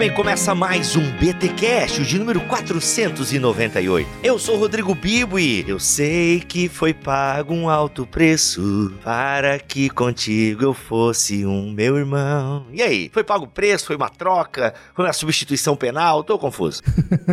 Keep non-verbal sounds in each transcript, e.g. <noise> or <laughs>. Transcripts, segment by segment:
Bem. Começa mais um BTcast, o de número 498. Eu sou Rodrigo Bibo e eu sei que foi pago um alto preço para que contigo eu fosse um meu irmão. E aí, foi pago o preço? Foi uma troca? Foi uma substituição penal? Tô confuso.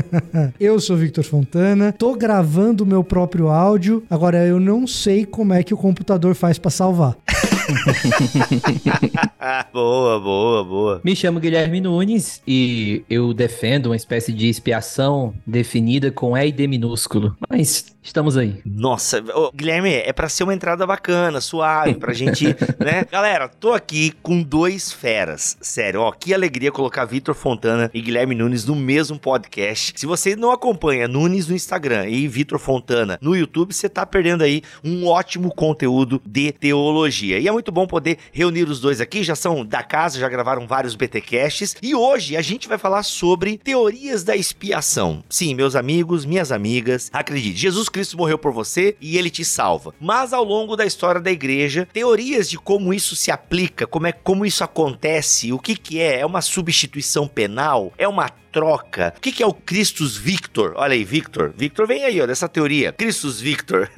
<laughs> eu sou Victor Fontana, tô gravando o meu próprio áudio. Agora eu não sei como é que o computador faz para salvar. <laughs> <laughs> boa, boa, boa. Me chamo Guilherme Nunes e eu defendo uma espécie de expiação definida com E e D minúsculo. Mas estamos aí. Nossa, ô, Guilherme, é para ser uma entrada bacana, suave, pra gente, <laughs> né? Galera, tô aqui com dois feras. Sério, ó, que alegria colocar Vitor Fontana e Guilherme Nunes no mesmo podcast. Se você não acompanha Nunes no Instagram e Vitor Fontana no YouTube, você tá perdendo aí um ótimo conteúdo de teologia. E é muito bom poder reunir os dois aqui, já são da casa, já gravaram vários BTcasts e hoje a gente vai falar sobre teorias da expiação. Sim, meus amigos, minhas amigas, acredite, Jesus Cristo morreu por você e ele te salva. Mas ao longo da história da igreja, teorias de como isso se aplica, como é como isso acontece, o que que é, é uma substituição penal, é uma troca. O que, é o Christus Victor? Olha aí, Victor. Victor vem aí, ó, dessa teoria. Christus Victor. <laughs>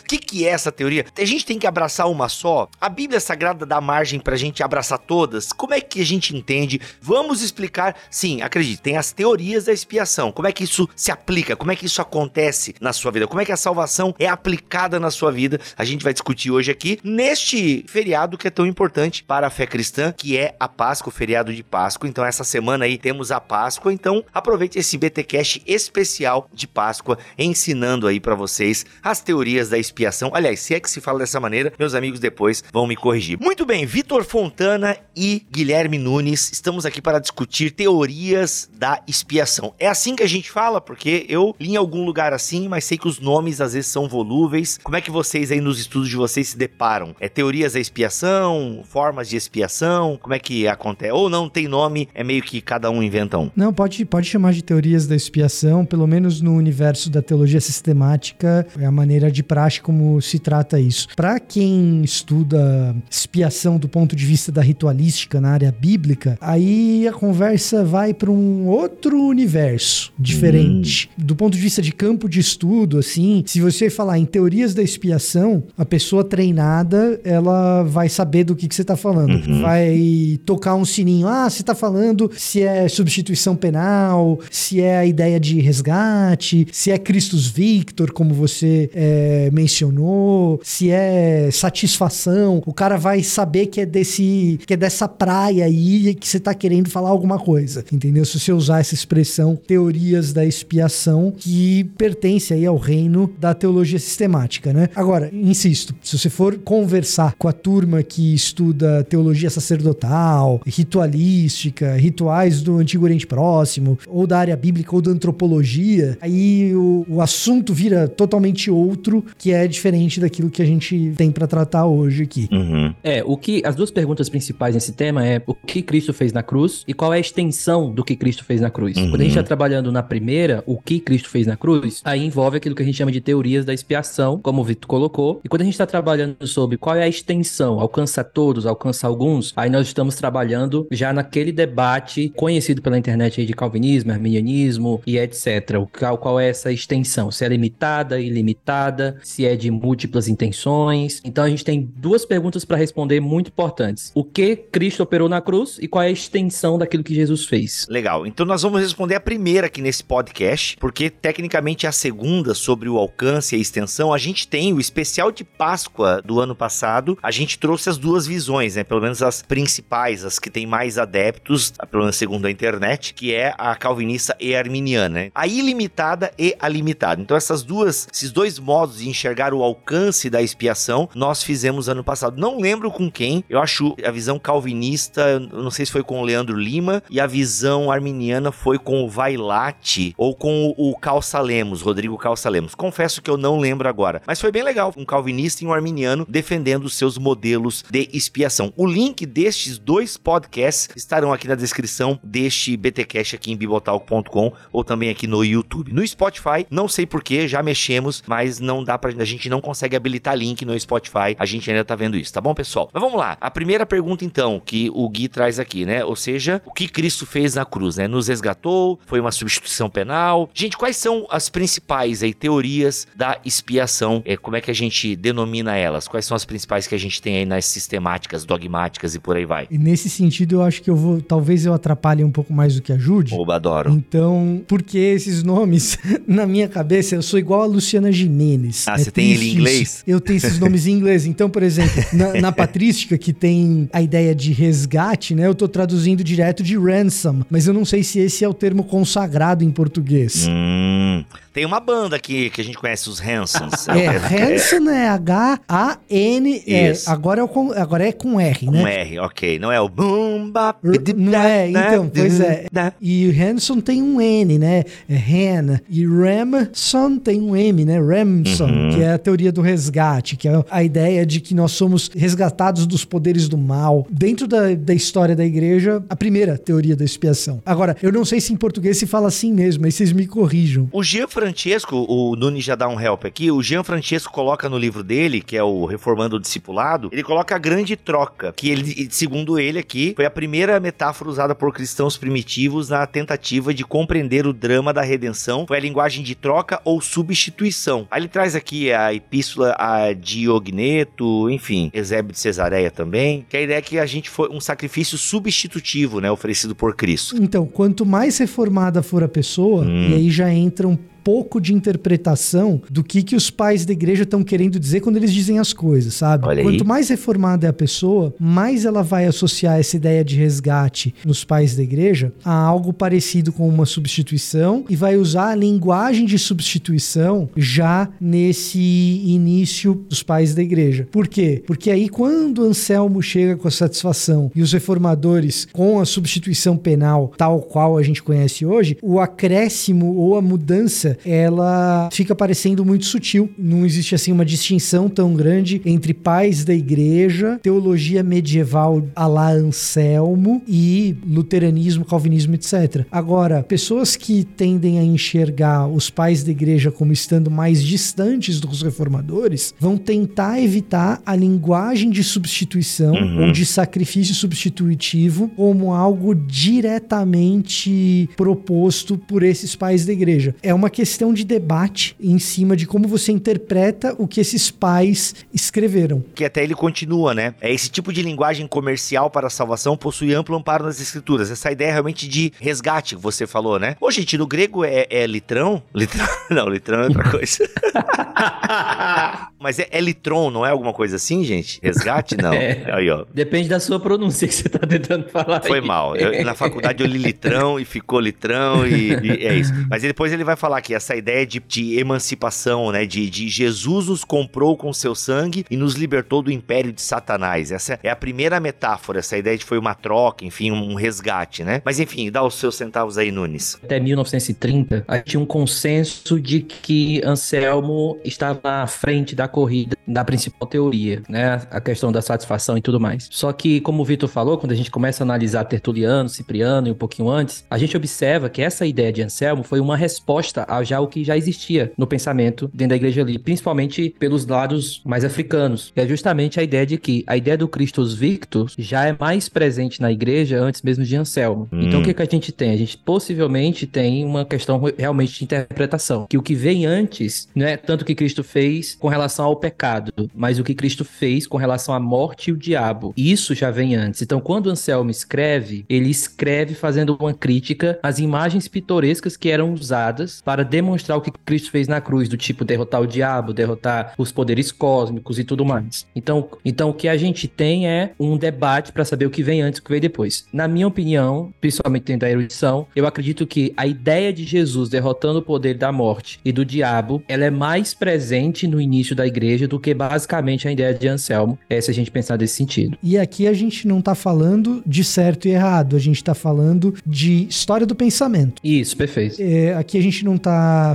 O que, que é essa teoria? A gente tem que abraçar uma só? A Bíblia Sagrada dá margem pra gente abraçar todas? Como é que a gente entende? Vamos explicar. Sim, acredite, tem as teorias da expiação. Como é que isso se aplica? Como é que isso acontece na sua vida? Como é que a salvação é aplicada na sua vida? A gente vai discutir hoje aqui neste feriado que é tão importante para a fé cristã, que é a Páscoa, o feriado de Páscoa. Então, essa semana aí temos a Páscoa Páscoa, então aproveite esse BTcast especial de Páscoa, ensinando aí para vocês as teorias da expiação. Aliás, se é que se fala dessa maneira, meus amigos depois vão me corrigir. Muito bem, Vitor Fontana e Guilherme Nunes, estamos aqui para discutir teorias da expiação. É assim que a gente fala, porque eu li em algum lugar assim, mas sei que os nomes às vezes são volúveis. Como é que vocês aí nos estudos de vocês se deparam? É teorias da expiação, formas de expiação? Como é que acontece? Ou não tem nome, é meio que cada um inventa um? Não, pode, pode chamar de teorias da expiação, pelo menos no universo da teologia sistemática, é a maneira de praxe como se trata isso. Para quem estuda expiação do ponto de vista da ritualística na área bíblica, aí a conversa vai para um outro universo diferente. Hum. Do ponto de vista de campo de estudo, assim, se você falar em teorias da expiação, a pessoa treinada, ela vai saber do que, que você está falando. Uhum. Vai tocar um sininho. Ah, você está falando se é substituição penal, se é a ideia de resgate, se é Christus Victor, como você é, mencionou, se é satisfação. O cara vai saber que é desse, que é dessa praia aí que você está querendo falar alguma coisa, entendeu? Se você usar essa expressão teorias da expiação que pertence aí ao reino da teologia sistemática, né? Agora, insisto, se você for conversar com a turma que estuda teologia sacerdotal, ritualística, rituais do Antigo Oriente Próximo, próximo, ou da área bíblica, ou da antropologia, aí o, o assunto vira totalmente outro, que é diferente daquilo que a gente tem para tratar hoje aqui. Uhum. É, o que as duas perguntas principais nesse tema é o que Cristo fez na cruz e qual é a extensão do que Cristo fez na cruz. Uhum. Quando a gente está trabalhando na primeira, o que Cristo fez na cruz, aí envolve aquilo que a gente chama de teorias da expiação, como o Vitor colocou. E quando a gente está trabalhando sobre qual é a extensão, alcança todos, alcança alguns, aí nós estamos trabalhando já naquele debate conhecido pela internet de calvinismo, arminianismo e etc. O qual, qual é essa extensão? Se é limitada, ilimitada, se é de múltiplas intenções. Então a gente tem duas perguntas para responder muito importantes. O que Cristo operou na cruz e qual é a extensão daquilo que Jesus fez? Legal. Então nós vamos responder a primeira aqui nesse podcast, porque tecnicamente a segunda sobre o alcance e a extensão, a gente tem o especial de Páscoa do ano passado, a gente trouxe as duas visões, né? Pelo menos as principais, as que têm mais adeptos, pelo menos segundo a internet, que que é a calvinista e a arminiana, né? A ilimitada e a limitada. Então essas duas, esses dois modos de enxergar o alcance da expiação, nós fizemos ano passado. Não lembro com quem. Eu acho a visão calvinista, não sei se foi com o Leandro Lima e a visão arminiana foi com o Vailate ou com o Calça Lemos, Rodrigo Calça Lemos. Confesso que eu não lembro agora, mas foi bem legal, um calvinista e um arminiano defendendo seus modelos de expiação. O link destes dois podcasts estarão aqui na descrição deste BTcast aqui em bibotalk.com ou também aqui no YouTube. No Spotify, não sei porquê, já mexemos, mas não dá pra a gente não consegue habilitar link no Spotify. A gente ainda tá vendo isso, tá bom, pessoal? Mas vamos lá. A primeira pergunta então que o Gui traz aqui, né? Ou seja, o que Cristo fez na cruz, né? Nos resgatou, foi uma substituição penal. Gente, quais são as principais aí teorias da expiação? É, como é que a gente denomina elas? Quais são as principais que a gente tem aí nas sistemáticas, dogmáticas e por aí vai? E nesse sentido, eu acho que eu vou, talvez eu atrapalhe um pouco mais do que ajude. Oba, adoro. Então, porque esses nomes, <laughs> na minha cabeça, eu sou igual a Luciana Jimenez. Ah, é você tem ele em inglês? Eu tenho esses nomes em inglês. Então, por exemplo, na, na <laughs> patrística, que tem a ideia de resgate, né? Eu tô traduzindo direto de ransom, mas eu não sei se esse é o termo consagrado em português. Hum, tem uma banda aqui que a gente conhece, os Hansons. É, Hanson é H-A-N. É, agora, é com, agora é com R, né? Com R, ok. Não é o boom, bap, Não é, então, pois é. E Hanson tem um N, né? É Han. E Ramson tem um M, né? Ramson, uhum. que é a teoria do resgate, que é a ideia de que nós somos resgatados dos poderes do mal. Dentro da, da história da igreja, a primeira teoria da expiação. Agora, eu não sei se em português se fala assim mesmo, aí vocês me corrijam. O Jean Francesco, o Nunes já dá um help aqui, o Jean Francesco coloca no livro dele, que é o Reformando o Discipulado, ele coloca a grande troca, que ele, segundo ele aqui, foi a primeira metáfora usada por cristãos primitivos na tentativa de compreender o drama da redenção, foi a linguagem de troca ou substituição. Aí ele traz aqui a epístola a Diogneto, enfim, Eusébio de Cesareia também, que a ideia é que a gente foi um sacrifício substitutivo, né, oferecido por Cristo. Então, quanto mais reformada for a pessoa, hum. e aí já entra um pouco de interpretação do que, que os pais da igreja estão querendo dizer quando eles dizem as coisas, sabe? Olha Quanto aí. mais reformada é a pessoa, mais ela vai associar essa ideia de resgate nos pais da igreja a algo parecido com uma substituição e vai usar a linguagem de substituição já nesse início dos pais da igreja. Por quê? Porque aí quando Anselmo chega com a satisfação e os reformadores com a substituição penal tal qual a gente conhece hoje, o acréscimo ou a mudança ela fica parecendo muito sutil. Não existe assim uma distinção tão grande entre pais da igreja, teologia medieval a la Anselmo e luteranismo, calvinismo, etc. Agora, pessoas que tendem a enxergar os pais da igreja como estando mais distantes dos reformadores vão tentar evitar a linguagem de substituição uhum. ou de sacrifício substitutivo como algo diretamente proposto por esses pais da igreja. É uma questão de debate em cima de como você interpreta o que esses pais escreveram. Que até ele continua, né? É esse tipo de linguagem comercial para a salvação possui amplo amparo nas escrituras. Essa ideia realmente de resgate que você falou, né? Ô, gente, no grego é, é litrão? <laughs> Litrão? Não, litrão é outra coisa. <laughs> Mas é, é, litron, não é alguma coisa assim, gente? Resgate? Não. <laughs> É. Aí, ó. Depende da sua pronúncia que você tá tentando falar. Foi aí. mal. Eu, na faculdade eu li litrão e ficou litrão e, e, é isso. Mas depois ele vai falar que essa ideia de, de emancipação, né? De, de Jesus nos comprou com seu sangue e nos libertou do império de Satanás. Essa é a primeira metáfora. Essa ideia de foi uma troca, enfim, um resgate, né? Mas enfim, dá os seus centavos aí, Nunes. Até 1930, tinha um consenso de que Anselmo estava à frente da corrida da principal teoria, né? A questão da satisfação e tudo mais. Só que, como o Vitor falou, quando a gente começa a analisar Tertuliano, Cipriano e um pouquinho antes, a gente observa que essa ideia de Anselmo foi uma resposta a já o que já existia no pensamento dentro da igreja ali, principalmente pelos lados mais africanos. é justamente a ideia de que a ideia do Christus Victus já é mais presente na igreja antes mesmo de Anselmo. Hum. Então o que, que a gente tem? A gente possivelmente tem uma questão realmente de interpretação, que o que vem antes não é tanto o que Cristo fez com relação ao pecado, mas o que Cristo fez com relação à morte e o diabo. Isso já vem antes. Então, quando Anselmo escreve, ele escreve fazendo uma crítica às imagens pitorescas que eram usadas para demonstrar o que Cristo fez na cruz, do tipo derrotar o diabo, derrotar os poderes cósmicos e tudo mais. Então, então o que a gente tem é um debate para saber o que vem antes e o que vem depois. Na minha opinião, principalmente dentro da erudição, eu acredito que a ideia de Jesus derrotando o poder da morte e do diabo, ela é mais presente no início da igreja do que basicamente a ideia de Anselmo, é se a gente pensar desse sentido. E aqui a gente não tá falando de certo e errado, a gente tá falando de história do pensamento. Isso, perfeito. É, aqui a gente não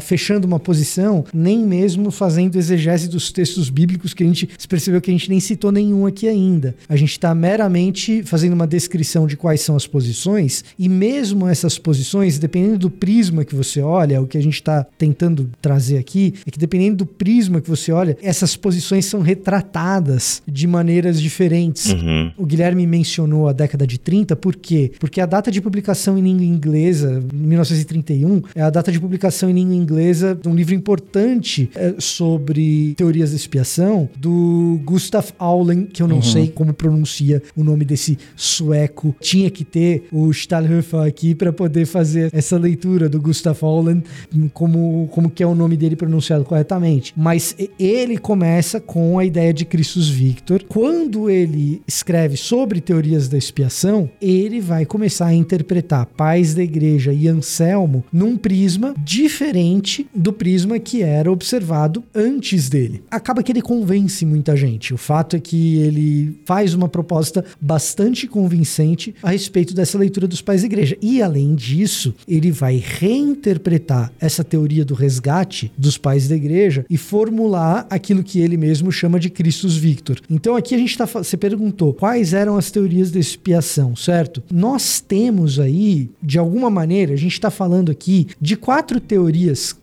fechando uma posição, nem mesmo fazendo exegese dos textos bíblicos que a gente se percebeu que a gente nem citou nenhum aqui ainda. A gente está meramente fazendo uma descrição de quais são as posições e mesmo essas posições, dependendo do prisma que você olha, o que a gente está tentando trazer aqui é que dependendo do prisma que você olha, essas posições são retratadas de maneiras diferentes. Uhum. O Guilherme mencionou a década de 30, por quê? Porque a data de publicação em língua inglesa, 1931, é a data de publicação em língua inglesa um livro importante é, sobre teorias da expiação do Gustav Aulen, que eu não uhum. sei como pronuncia o nome desse sueco. Tinha que ter o Stahlhofer aqui para poder fazer essa leitura do Gustav Aulen, como, como que é o nome dele pronunciado corretamente. Mas ele começa com a ideia de Christus Victor. Quando ele escreve sobre teorias da expiação, ele vai começar a interpretar pais da igreja e Anselmo num prisma diferente do prisma que era observado antes dele. Acaba que ele convence muita gente. O fato é que ele faz uma proposta bastante convincente a respeito dessa leitura dos pais da igreja. E além disso, ele vai reinterpretar essa teoria do resgate dos pais da igreja e formular aquilo que ele mesmo chama de Christus Victor. Então aqui a gente está. Você perguntou quais eram as teorias da expiação, certo? Nós temos aí, de alguma maneira, a gente está falando aqui de quatro teorias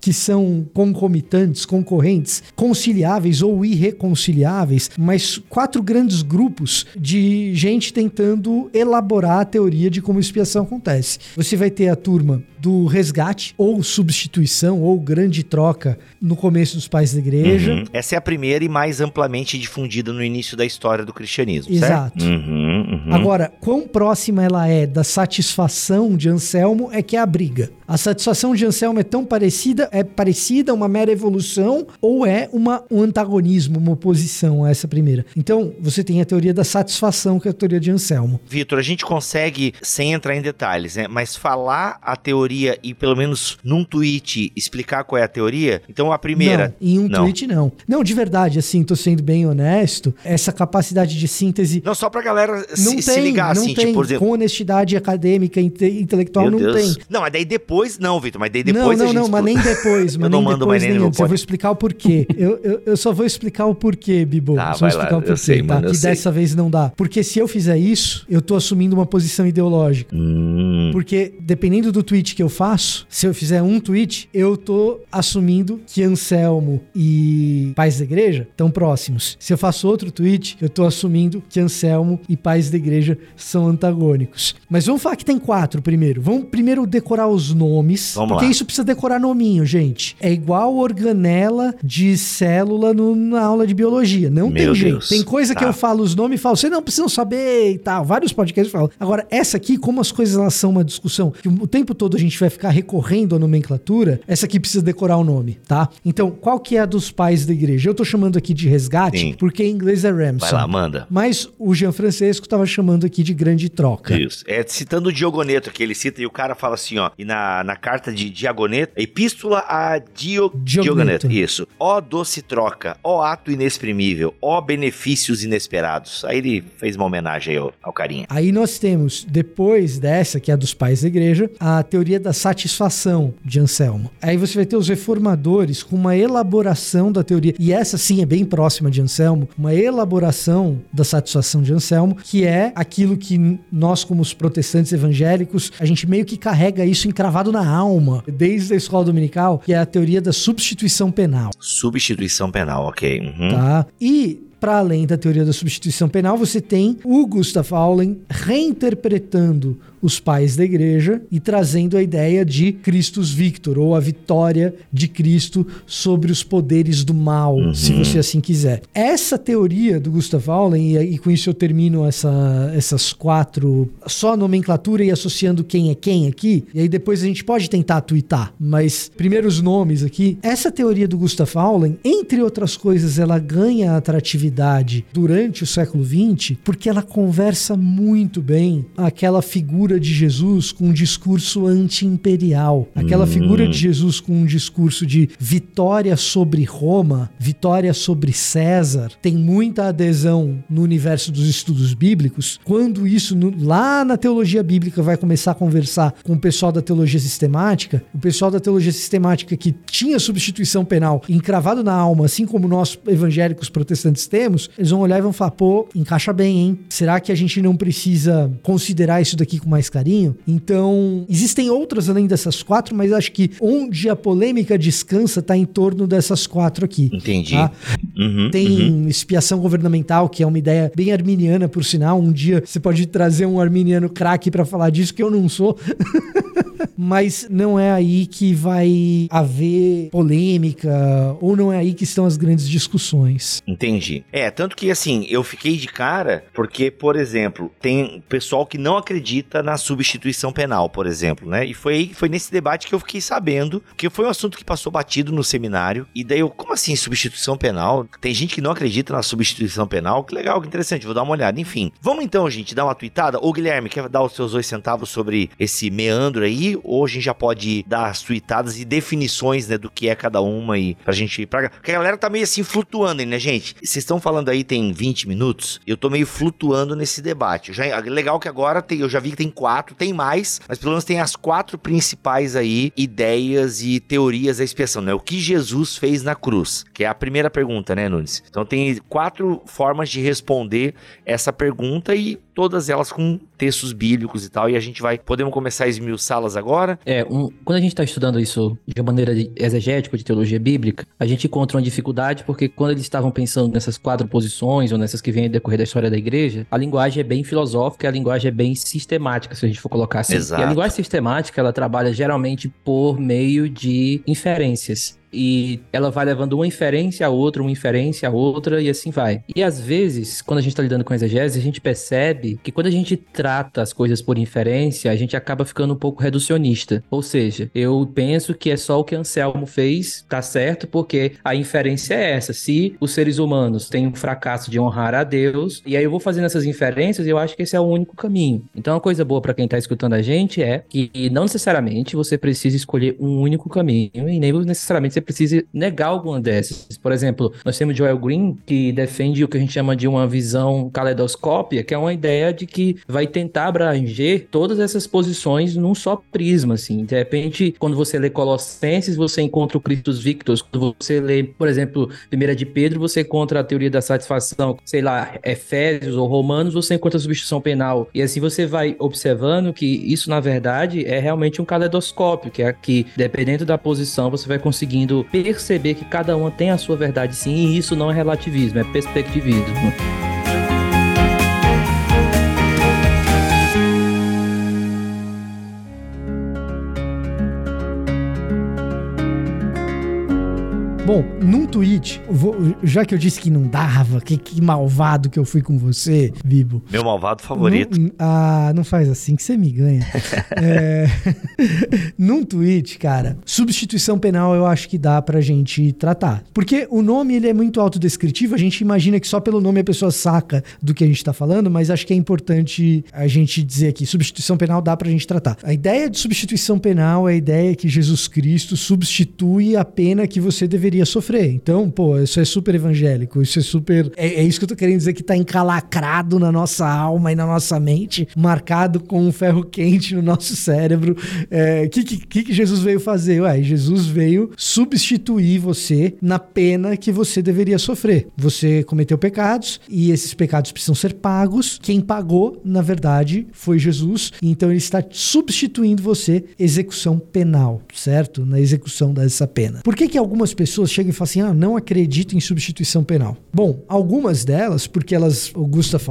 que são concomitantes, concorrentes, conciliáveis ou irreconciliáveis, mas quatro grandes grupos de gente tentando elaborar a teoria de como expiação acontece. Você vai ter a turma do resgate, ou substituição, ou grande troca no começo dos pais da igreja. Uhum. Essa é a primeira e mais amplamente difundida no início da história do cristianismo. Exato. Uhum, uhum. Agora, quão próxima ela é da satisfação de Anselmo é que é a briga. A satisfação de Anselmo é tão parecida, é parecida, uma mera evolução, ou é uma, um antagonismo, uma oposição a essa primeira. Então, você tem a teoria da satisfação, que é a teoria de Anselmo. Vitor, a gente consegue, sem entrar em detalhes, né, mas falar a teoria e pelo menos num tweet explicar qual é a teoria? Então, a primeira. Não, em um não. tweet não. Não, de verdade, assim, tô sendo bem honesto, essa capacidade de síntese. Não, só pra galera não se, tem, se ligar, não assim, tem. tipo, exemplo. Com honestidade acadêmica, inte intelectual, Meu não Deus. tem. Não, mas daí depois, não, Vitor, mas daí depois. Não, não, não, mas nem depois. <laughs> Mas eu não nem mando mais nem, antes. Eu vou explicar o porquê. eu, eu, eu, só vou explicar o porquê, Bibo. Tá, só vou explicar lá, o porquê, sei, tá? mano, que sei. dessa vez não dá. Porque se eu fizer isso, eu tô assumindo uma posição ideológica. Hum. Porque dependendo do tweet que eu faço, se eu fizer um tweet, eu tô assumindo que Anselmo e pais da igreja estão próximos. Se eu faço outro tweet, eu tô assumindo que Anselmo e pais da igreja são antagônicos. Mas vamos falar que tem quatro primeiro. Vamos primeiro decorar os nomes. Vamos porque lá. isso precisa decorar nominho, gente. É igual organela de célula no- na aula de biologia. Não tem Meu jeito. Deus. Tem coisa que Tá. eu falo os nomes e falo, você não precisa saber e tal. Vários podcasts falam. Agora, essa aqui, como as coisas elas são uma discussão que o tempo todo a gente vai ficar recorrendo à nomenclatura, essa aqui precisa decorar o nome, tá? Então, qual que é a dos pais da igreja? Eu tô chamando aqui de resgate, Sim. porque em inglês é Ramson. Vai lá, manda. Mas o Jean Francesco tava chamando aqui de grande troca. Isso. É citando o Diogoneto, que ele cita, e o cara fala assim, ó, e na, na carta de Diagoneto, Epístola a Dio. Diogoneto. Isso. Ó doce troca, ó ato inexprimível, ó benefícios inesperados. Aí ele fez uma homenagem aí ao, ao carinha. Aí nós temos, depois dessa, que é a dos pais da igreja, a teoria da satisfação de Anselmo. Aí você vai ter os reformadores com uma elaboração da teoria, e essa sim é bem próxima de Anselmo, uma elaboração da satisfação de Anselmo, que é aquilo que nós, como os protestantes evangélicos, a gente meio que carrega isso encravado na alma, desde a escola dominical, que é a teoria da substituição penal. Substituição penal, ok. Uhum. Tá? E para além da teoria da substituição penal, você tem o Gustav Aulen reinterpretando os pais da igreja e trazendo a ideia de Christus Victor, ou a vitória de Cristo sobre os poderes do mal, uhum. se você assim quiser. Essa teoria do Gustav Aulen, e, e com isso eu termino essa, essas quatro, só a nomenclatura e associando quem é quem aqui, e aí depois a gente pode tentar twittar, mas primeiro os nomes aqui. Essa teoria do Gustav Aulen, entre outras coisas, ela ganha atratividade durante o século XX porque ela conversa muito bem aquela figura de Jesus com um discurso anti-imperial, aquela hum. figura de Jesus com um discurso de vitória sobre Roma, vitória sobre César, tem muita adesão no universo dos estudos bíblicos. Quando isso no, lá na teologia bíblica vai começar a conversar com o pessoal da teologia sistemática, o pessoal da teologia sistemática que tinha substituição penal encravado na alma, assim como nós evangélicos protestantes temos, eles vão olhar e vão falar: pô, encaixa bem, hein? Será que a gente não precisa considerar isso daqui com mais carinho? Então, existem outras além dessas quatro, mas acho que onde a polêmica descansa está em torno dessas quatro aqui. Entendi. Tá? Uhum, Tem uhum. expiação governamental, que é uma ideia bem arminiana, por sinal. Um dia você pode trazer um arminiano craque para falar disso, que eu não sou. <laughs> mas não é aí que vai haver polêmica, ou não é aí que estão as grandes discussões. Entendi. É, tanto que assim, eu fiquei de cara porque, por exemplo, tem pessoal que não acredita na substituição penal, por exemplo, né? E foi, foi nesse debate que eu fiquei sabendo, que foi um assunto que passou batido no seminário, e daí eu, como assim substituição penal? Tem gente que não acredita na substituição penal, que legal, que interessante, vou dar uma olhada. Enfim, vamos então, gente, dar uma tweetada? Ô Guilherme, quer dar os seus dois centavos sobre esse meandro aí? Ou a gente já pode dar as tweetadas e definições, né, do que é cada uma e pra gente... Pra... Porque a galera tá meio assim flutuando, né, gente? Vocês estão falando aí tem 20 minutos, eu tô meio flutuando nesse debate. Já, legal que agora tem, eu já vi que tem quatro, tem mais, mas pelo menos tem as quatro principais aí ideias e teorias da expiação, né? O que Jesus fez na cruz, que é a primeira pergunta, né, Nunes? Então tem quatro formas de responder essa pergunta e todas elas com textos bíblicos e tal, e a gente vai, podemos começar a esmiuçá-las agora? É, um, quando a gente está estudando isso de maneira exegética, de teologia bíblica, a gente encontra uma dificuldade porque quando eles estavam pensando nessas quatro posições ou nessas que vêm decorrer da história da igreja, a linguagem é bem filosófica, a linguagem é bem sistemática, se a gente for colocar assim. Exato. E a linguagem sistemática, ela trabalha geralmente por meio de inferências e ela vai levando uma inferência a outra, uma inferência a outra e assim vai. E às vezes, quando a gente está lidando com exegese, a gente percebe que quando a gente trata as coisas por inferência, a gente acaba ficando um pouco reducionista. Ou seja, eu penso que é só o que Anselmo fez, tá certo, porque a inferência é essa. Se os seres humanos têm um fracasso de honrar a Deus, e aí eu vou fazendo essas inferências, eu acho que esse é o único caminho. Então, uma coisa boa para quem tá escutando a gente é que não necessariamente você precisa escolher um único caminho, e nem necessariamente você precisa negar alguma dessas. Por exemplo, nós temos Joel Green, que defende o que a gente chama de uma visão caleidoscópia, que é uma ideia de que vai tentar abranger todas essas posições num só prisma, assim. De repente, quando você lê Colossenses, você encontra o Christus Victus. Quando você lê, por exemplo, Primeira de Pedro, você encontra a teoria da satisfação. Sei lá, Efésios ou Romanos, você encontra a substituição penal. E assim você vai observando que isso, na verdade, é realmente um caleidoscópio, que é que, dependendo da posição, você vai conseguindo perceber que cada uma tem a sua verdade sim, e isso não é relativismo, é perspectivismo. Bom, num tweet, vou, já que eu disse que não dava, que, que malvado que eu fui com você, Bibo. Meu malvado favorito. Num, ah, não faz assim que você me ganha. <laughs> é, <laughs> num tweet, cara, substituição penal eu acho que dá pra gente tratar. Porque o nome ele é muito autodescritivo, a gente imagina que só pelo nome a pessoa saca do que a gente tá falando, mas acho que é importante a gente dizer aqui, substituição penal dá pra gente tratar. A ideia de substituição penal é a ideia que Jesus Cristo substitui a pena que você deveria iria sofrer. Então, pô, isso é super evangélico, isso é super. É, é isso que eu tô querendo dizer que tá encalacrado na nossa alma e na nossa mente, marcado com um ferro quente no nosso cérebro. O é, que, que, que Jesus veio fazer? Ué, Jesus veio substituir você na pena que você deveria sofrer. Você cometeu pecados e esses pecados precisam ser pagos. Quem pagou, na verdade, foi Jesus. Então ele está substituindo você execução penal, certo? Na execução dessa pena. Por que que algumas pessoas pessoas chegam e fala assim: ah, não acredito em substituição penal. Bom, algumas delas, porque elas, o Gustav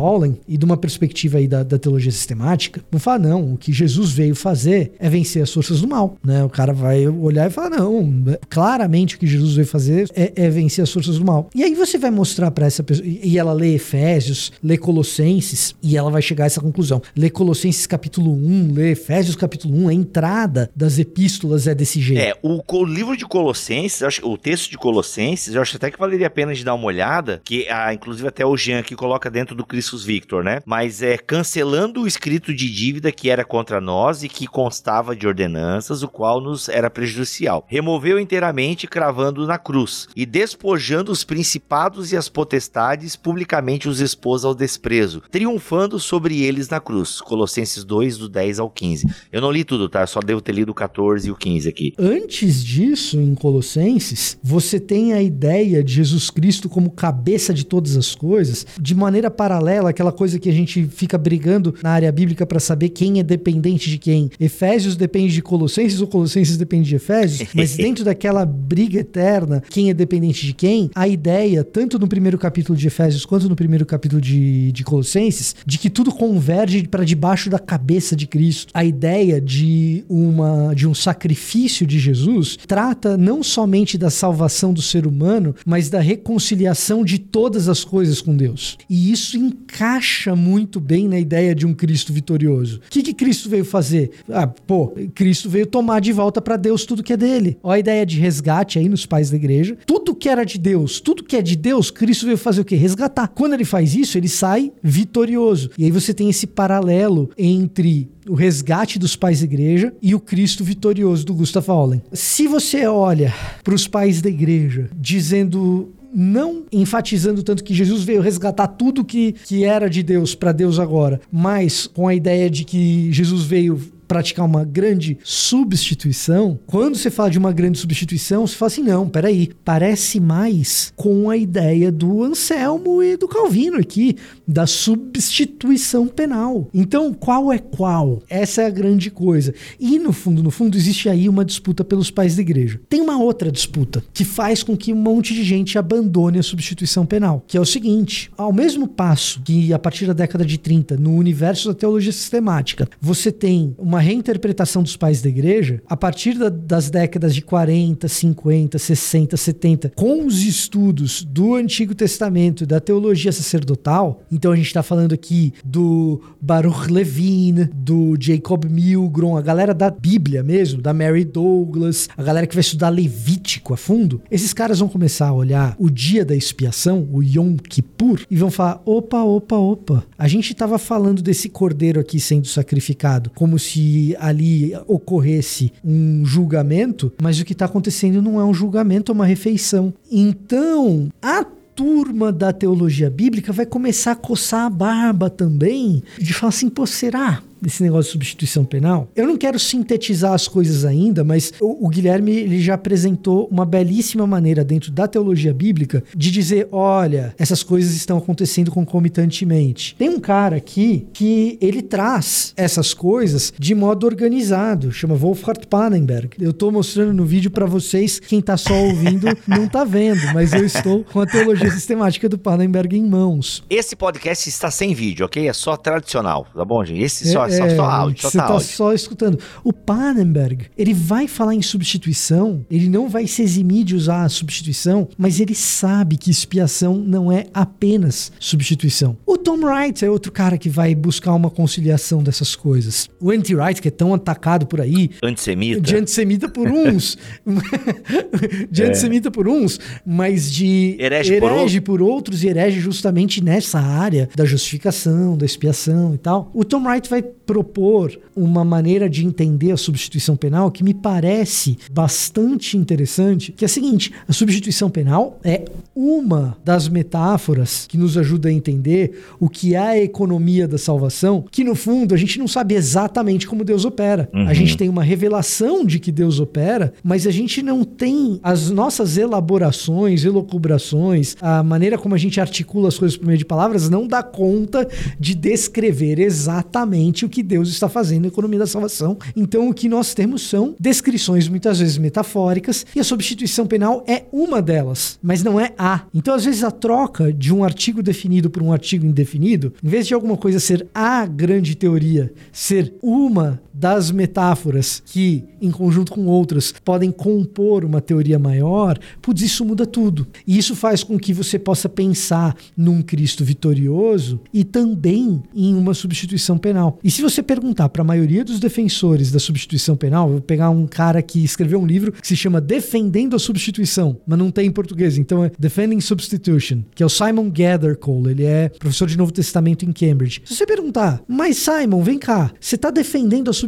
e de uma perspectiva aí da, da teologia sistemática, vão falar: não, o que Jesus veio fazer é vencer as forças do mal. Né? O cara vai olhar e falar: não, claramente o que Jesus veio fazer é, é vencer as forças do mal. E aí você vai mostrar para essa pessoa, e ela lê Efésios, lê Colossenses, e ela vai chegar a essa conclusão. Lê Colossenses capítulo 1, lê Efésios capítulo 1, a entrada das epístolas é desse jeito. É, o, livro de Colossenses, o texto de Colossenses, eu acho até que valeria a pena de dar uma olhada, que ah, inclusive até o Jean aqui coloca dentro do Christus Victor, né? Mas é cancelando o escrito de dívida que era contra nós e que constava de ordenanças, o qual nos era prejudicial. Removeu inteiramente, cravando na cruz, e despojando os principados e as potestades, publicamente os expôs ao desprezo, triunfando sobre eles na cruz. Colossenses 2, do 10 ao 15. Eu não li tudo, tá? Eu só devo ter lido o 14 e o 15 aqui. Antes disso, em Colossenses, você tem a ideia de Jesus Cristo como cabeça de todas as coisas, de maneira paralela, aquela coisa que a gente fica brigando na área bíblica para saber quem é dependente de quem. Efésios depende de Colossenses ou Colossenses depende de Efésios, <laughs> mas dentro daquela briga eterna, quem é dependente de quem, a ideia, tanto no primeiro capítulo de Efésios quanto no primeiro capítulo de, de Colossenses, de que tudo converge para debaixo da cabeça de Cristo. A ideia de uma de um sacrifício de Jesus trata não somente da salvação do ser humano, mas da reconciliação de todas as coisas com Deus. E isso encaixa muito bem na ideia de um Cristo vitorioso. O que, que Cristo veio fazer? Ah, pô, Cristo veio tomar de volta para Deus tudo que é dele. A ideia de resgate aí nos pais da igreja. Tudo que era de Deus, tudo que é de Deus, Cristo veio fazer o quê? Resgatar. Quando ele faz isso, ele sai vitorioso. E aí você tem esse paralelo entre o resgate dos pais da igreja e o Cristo vitorioso do Gustav Hollen. Se você olha para os pais da igreja dizendo não enfatizando tanto que Jesus veio resgatar tudo que, que era de Deus para Deus agora, mas com a ideia de que Jesus veio praticar uma grande substituição, quando você fala de uma grande substituição, você fala assim: não, peraí, parece mais com a ideia do Anselmo e do Calvino aqui, da substituição penal. Então, qual é qual? Essa é a grande coisa. E no fundo, no fundo, existe aí uma disputa pelos pais da igreja. Tem uma outra disputa que faz com que um monte de gente abandone a substituição penal, que é o seguinte: ao mesmo passo que a partir da década de 30, no universo da teologia sistemática, você tem uma reinterpretação dos pais da igreja, a partir da, das décadas de 40, 50, 60, 70, com os estudos do Antigo Testamento e da teologia sacerdotal, então a gente está falando aqui do Baruch Levine, do Jacob Milgrom, a galera da Bíblia mesmo, da Mary Douglas, a galera que vai estudar Levítico a fundo. Esses caras vão começar a olhar o dia da expiação, o Yom Kippur, e vão falar: opa, opa, opa. A gente estava falando desse cordeiro aqui sendo sacrificado, como se ali ocorresse um julgamento, mas o que está acontecendo não é um julgamento, é uma refeição. Então, a turma da teologia bíblica vai começar a coçar a barba também, de falar assim, pô, será? Desse negócio de substituição penal. Eu não quero sintetizar as coisas ainda, mas o, o, Guilherme ele já apresentou uma belíssima maneira dentro da teologia bíblica de dizer, olha, essas coisas estão acontecendo concomitantemente. Tem um cara aqui que ele traz essas coisas de modo organizado, chama Wolfhard Pannenberg. Eu estou mostrando no vídeo para vocês, quem está só ouvindo <laughs> não está vendo, mas eu estou com a teologia sistemática do Pannenberg em mãos. Esse podcast está sem vídeo, ok? É só tradicional, tá bom, gente? Esse só, é, só, só áudio, só Você tá, tá só escutando. O Pannenberg, ele vai falar em substituição, ele não vai se eximir de usar a substituição, mas ele sabe que expiação não é apenas substituição. O Tom Wright é outro cara que vai buscar uma conciliação dessas coisas. O Anti-Wright, que é tão atacado por aí. Antissemita. De antissemita por uns. <laughs> de é. antissemita por uns, mas de herege, herege por, por outros e herege justamente nessa área da justificação, da expiação e tal. O Tom Wright vai propor uma maneira de entender a substituição penal que me parece bastante interessante, que é a seguinte: a substituição penal é uma das metáforas que nos ajuda a entender o que é a economia da salvação, que no fundo a gente não sabe exatamente como Deus opera. Uhum. A gente tem uma revelação de que Deus opera, mas a gente não tem as nossas elaborações, elocubrações, a maneira como a gente articula as coisas por meio de palavras não dá conta de descrever exatamente o que Deus está fazendo na economia da salvação. Então, o que nós temos são descrições muitas vezes metafóricas e a substituição penal é uma delas, mas não é a. Então, às vezes, a troca de um artigo definido por um artigo indefinido, em vez de alguma coisa ser a grande teoria, ser uma das metáforas que, em conjunto com outras, podem compor uma teoria maior, putz, isso muda tudo. E isso faz com que você possa pensar num Cristo vitorioso e também em uma substituição penal. E se você perguntar para a maioria dos defensores da substituição penal, vou pegar um cara que escreveu um livro que se chama Defendendo a Substituição, mas não tem em português, então é Defending Substitution, que é o Simon Gathercole, ele é professor de Novo Testamento em Cambridge. Se você perguntar, mas Simon, vem cá, você está defendendo a substituição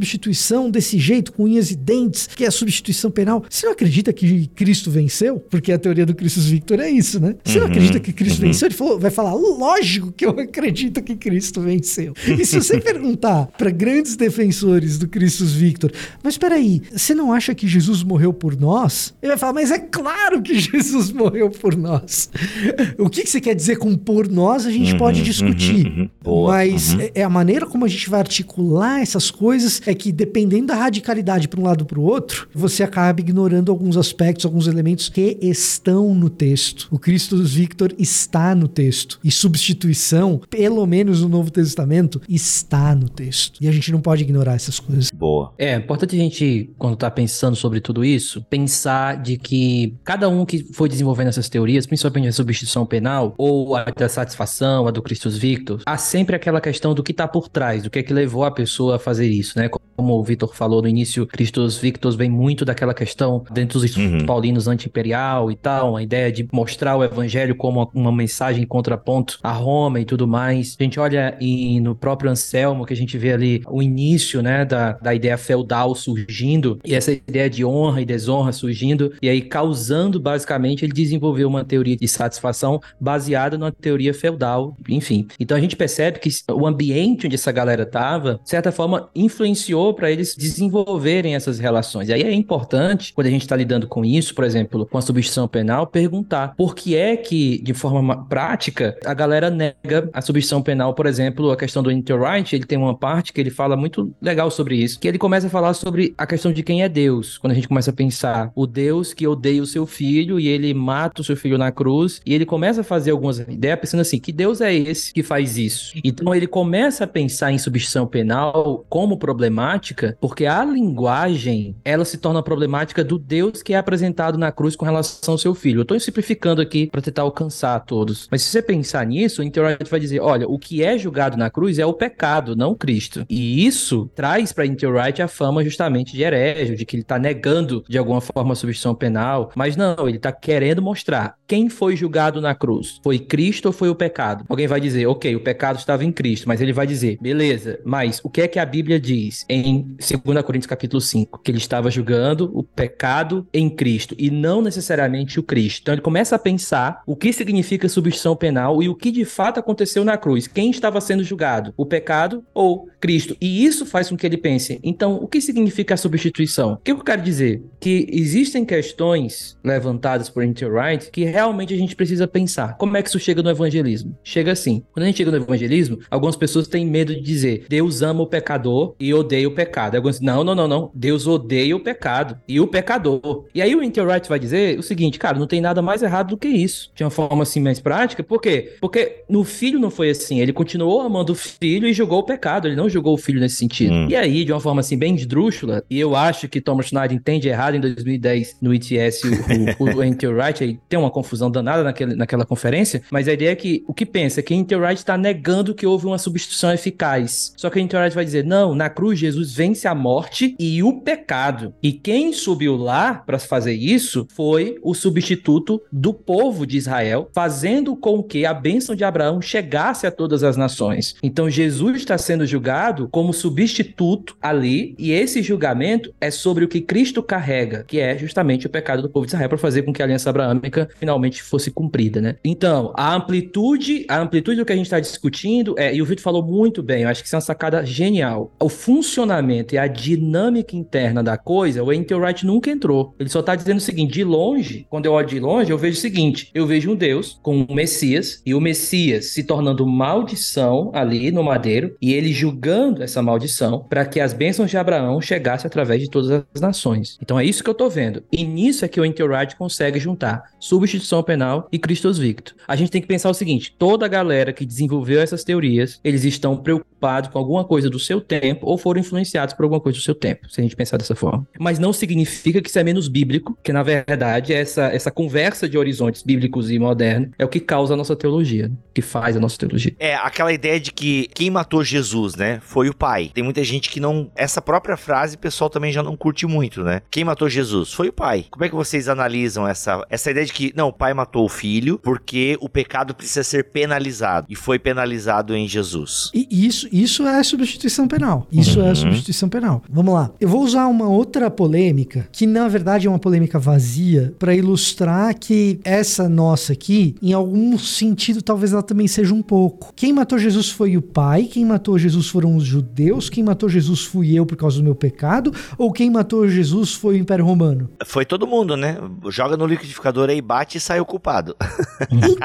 desse jeito, com unhas e dentes, que é a substituição penal. Você não acredita que Cristo venceu? Porque a teoria do Christus Victor é isso, né? Você uhum, não acredita que Cristo uhum. venceu? Ele falou, vai falar, lógico que eu acredito que Cristo venceu. E se você <laughs> perguntar para grandes defensores do Christus Victor, mas espera aí, você não acha que Jesus morreu por nós? Ele vai falar, mas é claro que <laughs> Jesus morreu por nós. O que, que você quer dizer com por nós, a gente uhum, pode discutir. Uhum, uhum. mas é, é a maneira como a gente vai articular essas coisas é que dependendo da radicalidade para um lado para o outro, você acaba ignorando alguns aspectos, alguns elementos que estão no texto. O Cristo dos Victor está no texto. E substituição, pelo menos no Novo Testamento, está no texto. E a gente não pode ignorar essas coisas. Boa. É, é importante a gente, quando está pensando sobre tudo isso, pensar de que cada um que foi desenvolvendo essas teorias, principalmente a substituição penal, ou a da satisfação, a do Christus Victor, há sempre aquela questão do que está por trás, do que é que levou a pessoa a fazer isso, né? Como o Vitor falou no início, Christus Victor vem muito daquela questão dentro dos uhum. paulinos anti-imperial e tal, a ideia de mostrar o evangelho como uma mensagem em contraponto a Roma e tudo mais. A gente olha e no próprio Anselmo, que a gente vê ali o início, né, da, da ideia feudal surgindo, e essa ideia de honra e desonra surgindo, e aí causando, basicamente, ele desenvolveu uma teoria de satisfação baseada numa teoria feudal, enfim. Então a gente percebe que o ambiente onde essa galera tava, de certa forma, influenciou para eles desenvolverem essas relações. E aí é importante, quando a gente está lidando com isso, por exemplo, com a substituição penal, perguntar por que é que, de forma prática, a galera nega a substituição penal, por exemplo, a questão do interright, ele tem uma parte que ele fala muito legal sobre isso, que ele começa a falar sobre a questão de quem é Deus, quando a gente começa a pensar o Deus que odeia o seu filho e ele mata o seu filho na cruz, e ele começa a fazer algumas ideias pensando assim, que Deus é esse que faz isso? Então ele começa a pensar em substituição penal como problemática, porque a linguagem, ela se torna problemática do Deus que é apresentado na cruz com relação ao seu filho. Eu estou simplificando aqui para tentar alcançar todos. Mas se você pensar nisso, o Interwright vai dizer, olha, o que é julgado na cruz é o pecado, não Cristo. E isso traz para Interwright a fama justamente de herege, de que ele está negando de alguma forma a substituição penal, mas não, ele está querendo mostrar quem foi julgado na cruz. Foi Cristo ou foi o pecado? Alguém vai dizer, ok, o pecado estava em Cristo, mas ele vai dizer, beleza, mas o que é que a Bíblia diz em 2 Coríntios capítulo 5? Que ele estava julgando o pecado em Cristo e não necessariamente o Cristo. Então ele começa a pensar o que significa substituição penal e o que de fato aconteceu na cruz. Quem estava sendo julgado? O pecado ou Cristo? E isso faz com que ele pense, então, o que significa a substituição? O que eu quero dizer? Que existem questões levantadas por N.T. Wright que realmente a gente precisa pensar. Como é que isso chega no evangelismo? Chega assim. Quando a gente chega no evangelismo, algumas pessoas têm medo de dizer Deus ama o pecador e odeia o pecado. Alguns dizem, não, não, não, não. Deus odeia o pecado e o pecador. E aí o N.T. Wright vai dizer o seguinte, cara, não tem nada mais errado do que isso. De uma forma assim mais prática. Por quê? Porque no filho não foi assim. Ele continuou amando o filho e julgou o pecado. Ele não julgou o filho nesse sentido. Hum. E aí, de uma forma assim bem esdrúxula, e eu acho que Thomas Schneider entende errado em 2010 no ITS o, o, o <laughs> N.T. Wright, aí tem uma confusão danada naquele, naquela conferência, mas a ideia é que o que pensa é que N.T. Wright está negando que houve uma substituição eficaz. Só que N.T. Wright vai dizer, não, na cruz Jesus vence a morte e o pecado. E quem subiu lá para fazer isso foi o substituto do povo de Israel, fazendo com que a bênção de Abraão chegasse a todas as nações. Então Jesus está sendo julgado como substituto ali, e esse julgamento é sobre o que Cristo carrega, que é justamente o pecado do povo de Israel para fazer com que a aliança abraâmica finalmente fosse cumprida, né? Então, a amplitude, a amplitude do que a gente está discutindo é, e o Vitor falou muito bem, eu acho que isso é uma sacada genial. O funcionamento e a dinâmica interna da coisa, o N.T. Nunca entrou. Ele só está dizendo o seguinte: de longe, quando eu olho de longe, eu vejo o seguinte: eu vejo um Deus com um Messias e o Messias se tornando maldição ali no madeiro e ele julgando essa maldição para que as bênçãos de Abraão chegassem através de todas as nações. Então é isso que eu tô vendo. E nisso é que o N.T. Consegue juntar substituição penal e Christus Victor. A gente tem que pensar o seguinte: toda a galera que desenvolveu essas teorias, eles estão preocupados com alguma coisa do seu tempo ou foram influenciados por alguma coisa do seu tempo, se a gente pensar dessa forma. Mas não significa que isso é menos bíblico, que na verdade essa, essa conversa de horizontes bíblicos e modernos é o que causa a nossa teologia, né? que faz a nossa teologia. É, aquela ideia de que quem matou Jesus, né, foi o pai. Tem muita gente que não. Essa própria frase o pessoal também já não curte muito, né? Quem matou Jesus? Foi o pai. Como é que vocês analisam essa, essa ideia de que, não, o pai matou o filho porque o pecado precisa ser penalizado e foi penalizado em Jesus? E isso, isso é substituição penal. Isso Uhum. É substituição penal. Vamos lá. Eu vou usar uma outra polêmica, que na verdade é uma polêmica vazia, para ilustrar que essa nossa aqui, em algum sentido, talvez ela também seja um pouco. Quem matou Jesus foi o pai, quem matou Jesus foram os judeus, quem matou Jesus fui eu por causa do meu pecado, ou quem matou Jesus foi o Império Romano? Foi todo mundo, né? Joga no liquidificador aí, bate e sai o culpado. <laughs>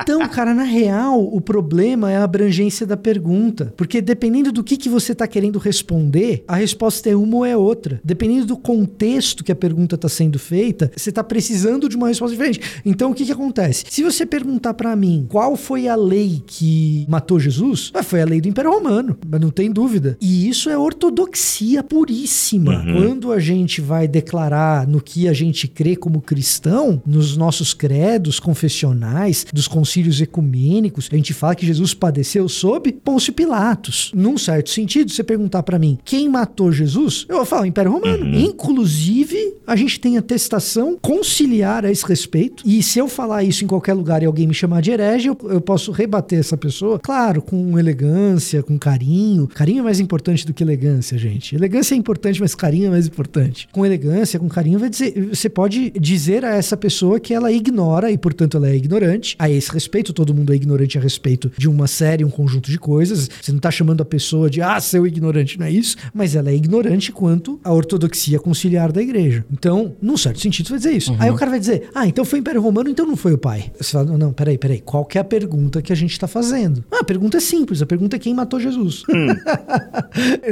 Então, cara, na real, o problema é a abrangência da pergunta. Porque dependendo do que, que você está querendo responder, a resposta é uma ou é outra. Dependendo do contexto que a pergunta está sendo feita, você está precisando de uma resposta diferente. Então, o que, que acontece? Se você perguntar para mim qual foi a lei que matou Jesus, ah, foi a lei do Império Romano, mas não tem dúvida. E isso é ortodoxia puríssima. Quando a gente vai declarar no que a gente crê como cristão, nos nossos credos confessionais, dos concílios ecumênicos, a gente fala que Jesus padeceu sob Pôncio Pilatos. Num certo sentido, você perguntar para mim quem matou Jesus, eu vou falar Império Romano. Inclusive, a gente tem atestação conciliar a esse respeito. E se eu falar isso em qualquer lugar e alguém me chamar de herege, eu, eu posso rebater essa pessoa, claro, com elegância, com carinho. Carinho é mais importante do que elegância, gente. Elegância é importante, mas carinho é mais importante. Com elegância, com carinho, vai dizer, você pode dizer a essa pessoa que ela ignora e, portanto, ela é ignorante. A esse respeito, todo mundo é ignorante a respeito de uma série, um conjunto de coisas. Você não tá chamando a pessoa de, ah, seu ignorante, não é isso? Mas ela é ignorante quanto à ortodoxia conciliar da igreja. Então, num certo sentido, você vai dizer isso. Aí o cara vai dizer, ah, então foi o Império Romano, então não foi o pai. Você fala, não, peraí, peraí, qual que é a pergunta que a gente tá fazendo? Ah, a pergunta é simples, a pergunta é quem matou Jesus. <laughs>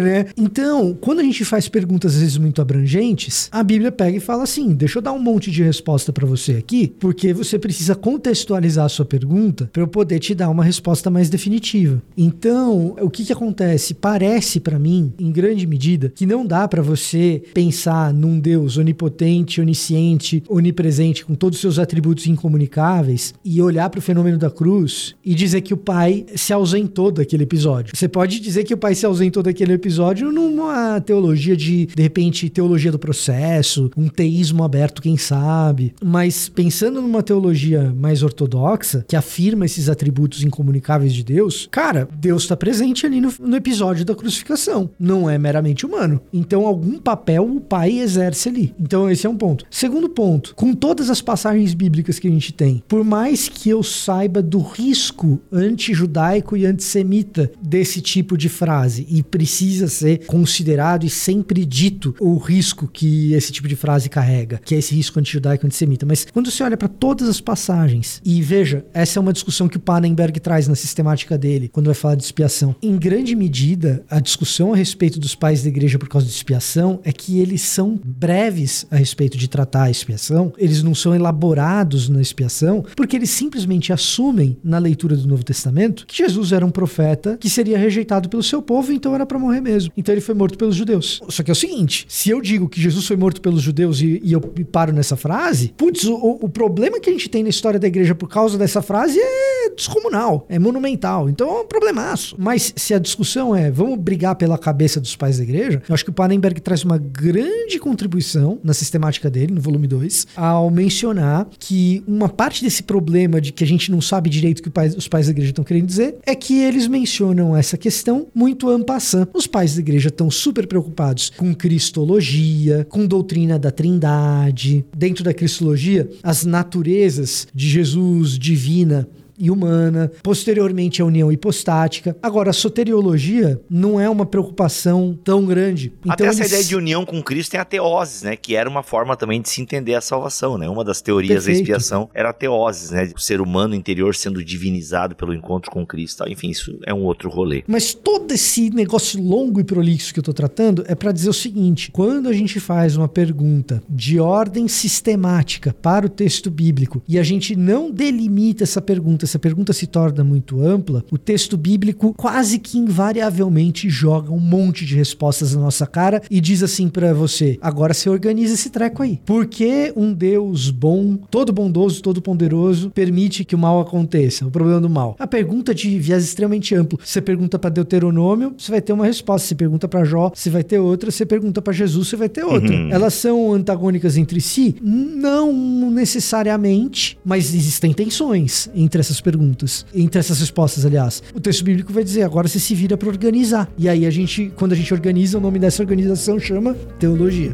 Né? Então, quando a gente faz perguntas às vezes muito abrangentes, a Bíblia pega e fala assim: deixa eu dar um monte de resposta para você aqui, porque você precisa contextualizar a sua pergunta para eu poder te dar uma resposta mais definitiva. Então, o que que acontece? Parece para mim, em grande medida, que não dá para você pensar num Deus onipotente, onisciente, onipresente, com todos os seus atributos incomunicáveis e olhar para o fenômeno da cruz e dizer que o pai se ausentou daquele episódio. Você pode dizer que o pai se ausentou daquele episódio numa teologia de, de repente, teologia do processo, um teísmo aberto, quem sabe. Mas pensando numa teologia mais ortodoxa, que afirma esses atributos incomunicáveis de Deus, cara, Deus está presente ali no, no episódio da crucificação. Não é meramente humano. Então, algum papel o pai exerce ali. Então, esse é um ponto. Segundo ponto, com todas as passagens bíblicas que a gente tem, por mais que eu saiba do risco anti-judaico e antissemita desse tipo de frase, e precisa ser considerado e sempre dito o risco que esse tipo de frase carrega, que é esse risco anti-judaico e antissemita. Mas quando você olha para todas as passagens, e veja, essa é uma discussão que o Pannenberg traz na sistemática dele, quando vai falar de expiação. Em grande medida, a discussão a respeito dos pais da igreja por causa de expiação é que eles são breves a respeito de tratar a expiação, eles não são elaborados na expiação, porque eles simplesmente assumem na leitura do Novo Testamento que Jesus era um profeta que seria rejeitado pelo seu povo, então era para morrer mesmo. Então ele foi morto pelos judeus. Só que é o seguinte: se eu digo que Jesus foi morto pelos judeus e, e eu paro nessa frase, putz, o, o problema que a gente tem na história da igreja por causa dessa frase é descomunal, é monumental. Então é um problemaço. Mas se a discussão é vamos brigar pela cabeça dos pais da igreja, eu acho que o Pannenberg traz uma grande contribuição na sistemática dele, no volume 2, ao mencionar que uma parte desse problema de que a gente não sabe direito o que os pais da igreja estão querendo dizer é que eles mencionam essa questão muito passant. Os pais da igreja estão super preocupados com cristologia, com doutrina da trindade. Dentro da cristologia, as naturezas de Jesus divina e humana, posteriormente a união hipostática. Agora, a soteriologia não é uma preocupação tão grande. Então, Até essa ideia de união com Cristo tem a teoses, né? Que era uma forma também de se entender a salvação, né? Uma das teorias Perfeito. da expiação era a teoses, né? O ser humano interior sendo divinizado pelo encontro com Cristo. Enfim, isso é um outro rolê. Mas todo esse negócio longo e prolixo que eu tô tratando é para dizer o seguinte: quando a gente faz uma pergunta de ordem sistemática para o texto bíblico e a gente não delimita essa pergunta, essa pergunta se torna muito ampla, o texto bíblico quase que invariavelmente joga um monte de respostas na nossa cara e diz assim para você: agora você organiza esse treco aí. Por que um Deus bom, todo bondoso, todo poderoso, permite que o mal aconteça? O problema do mal. A pergunta de viés extremamente amplo. Você pergunta para Deuteronômio, você vai ter uma resposta. Você pergunta para Jó, você vai ter outra. Você pergunta para Jesus, você vai ter outra. Uhum. Elas são antagônicas entre si? Não necessariamente, mas existem tensões entre essas perguntas, entre essas respostas, aliás. O texto bíblico vai dizer: agora você se vira para organizar. E aí a gente, quando a gente organiza, o nome dessa organização chama teologia.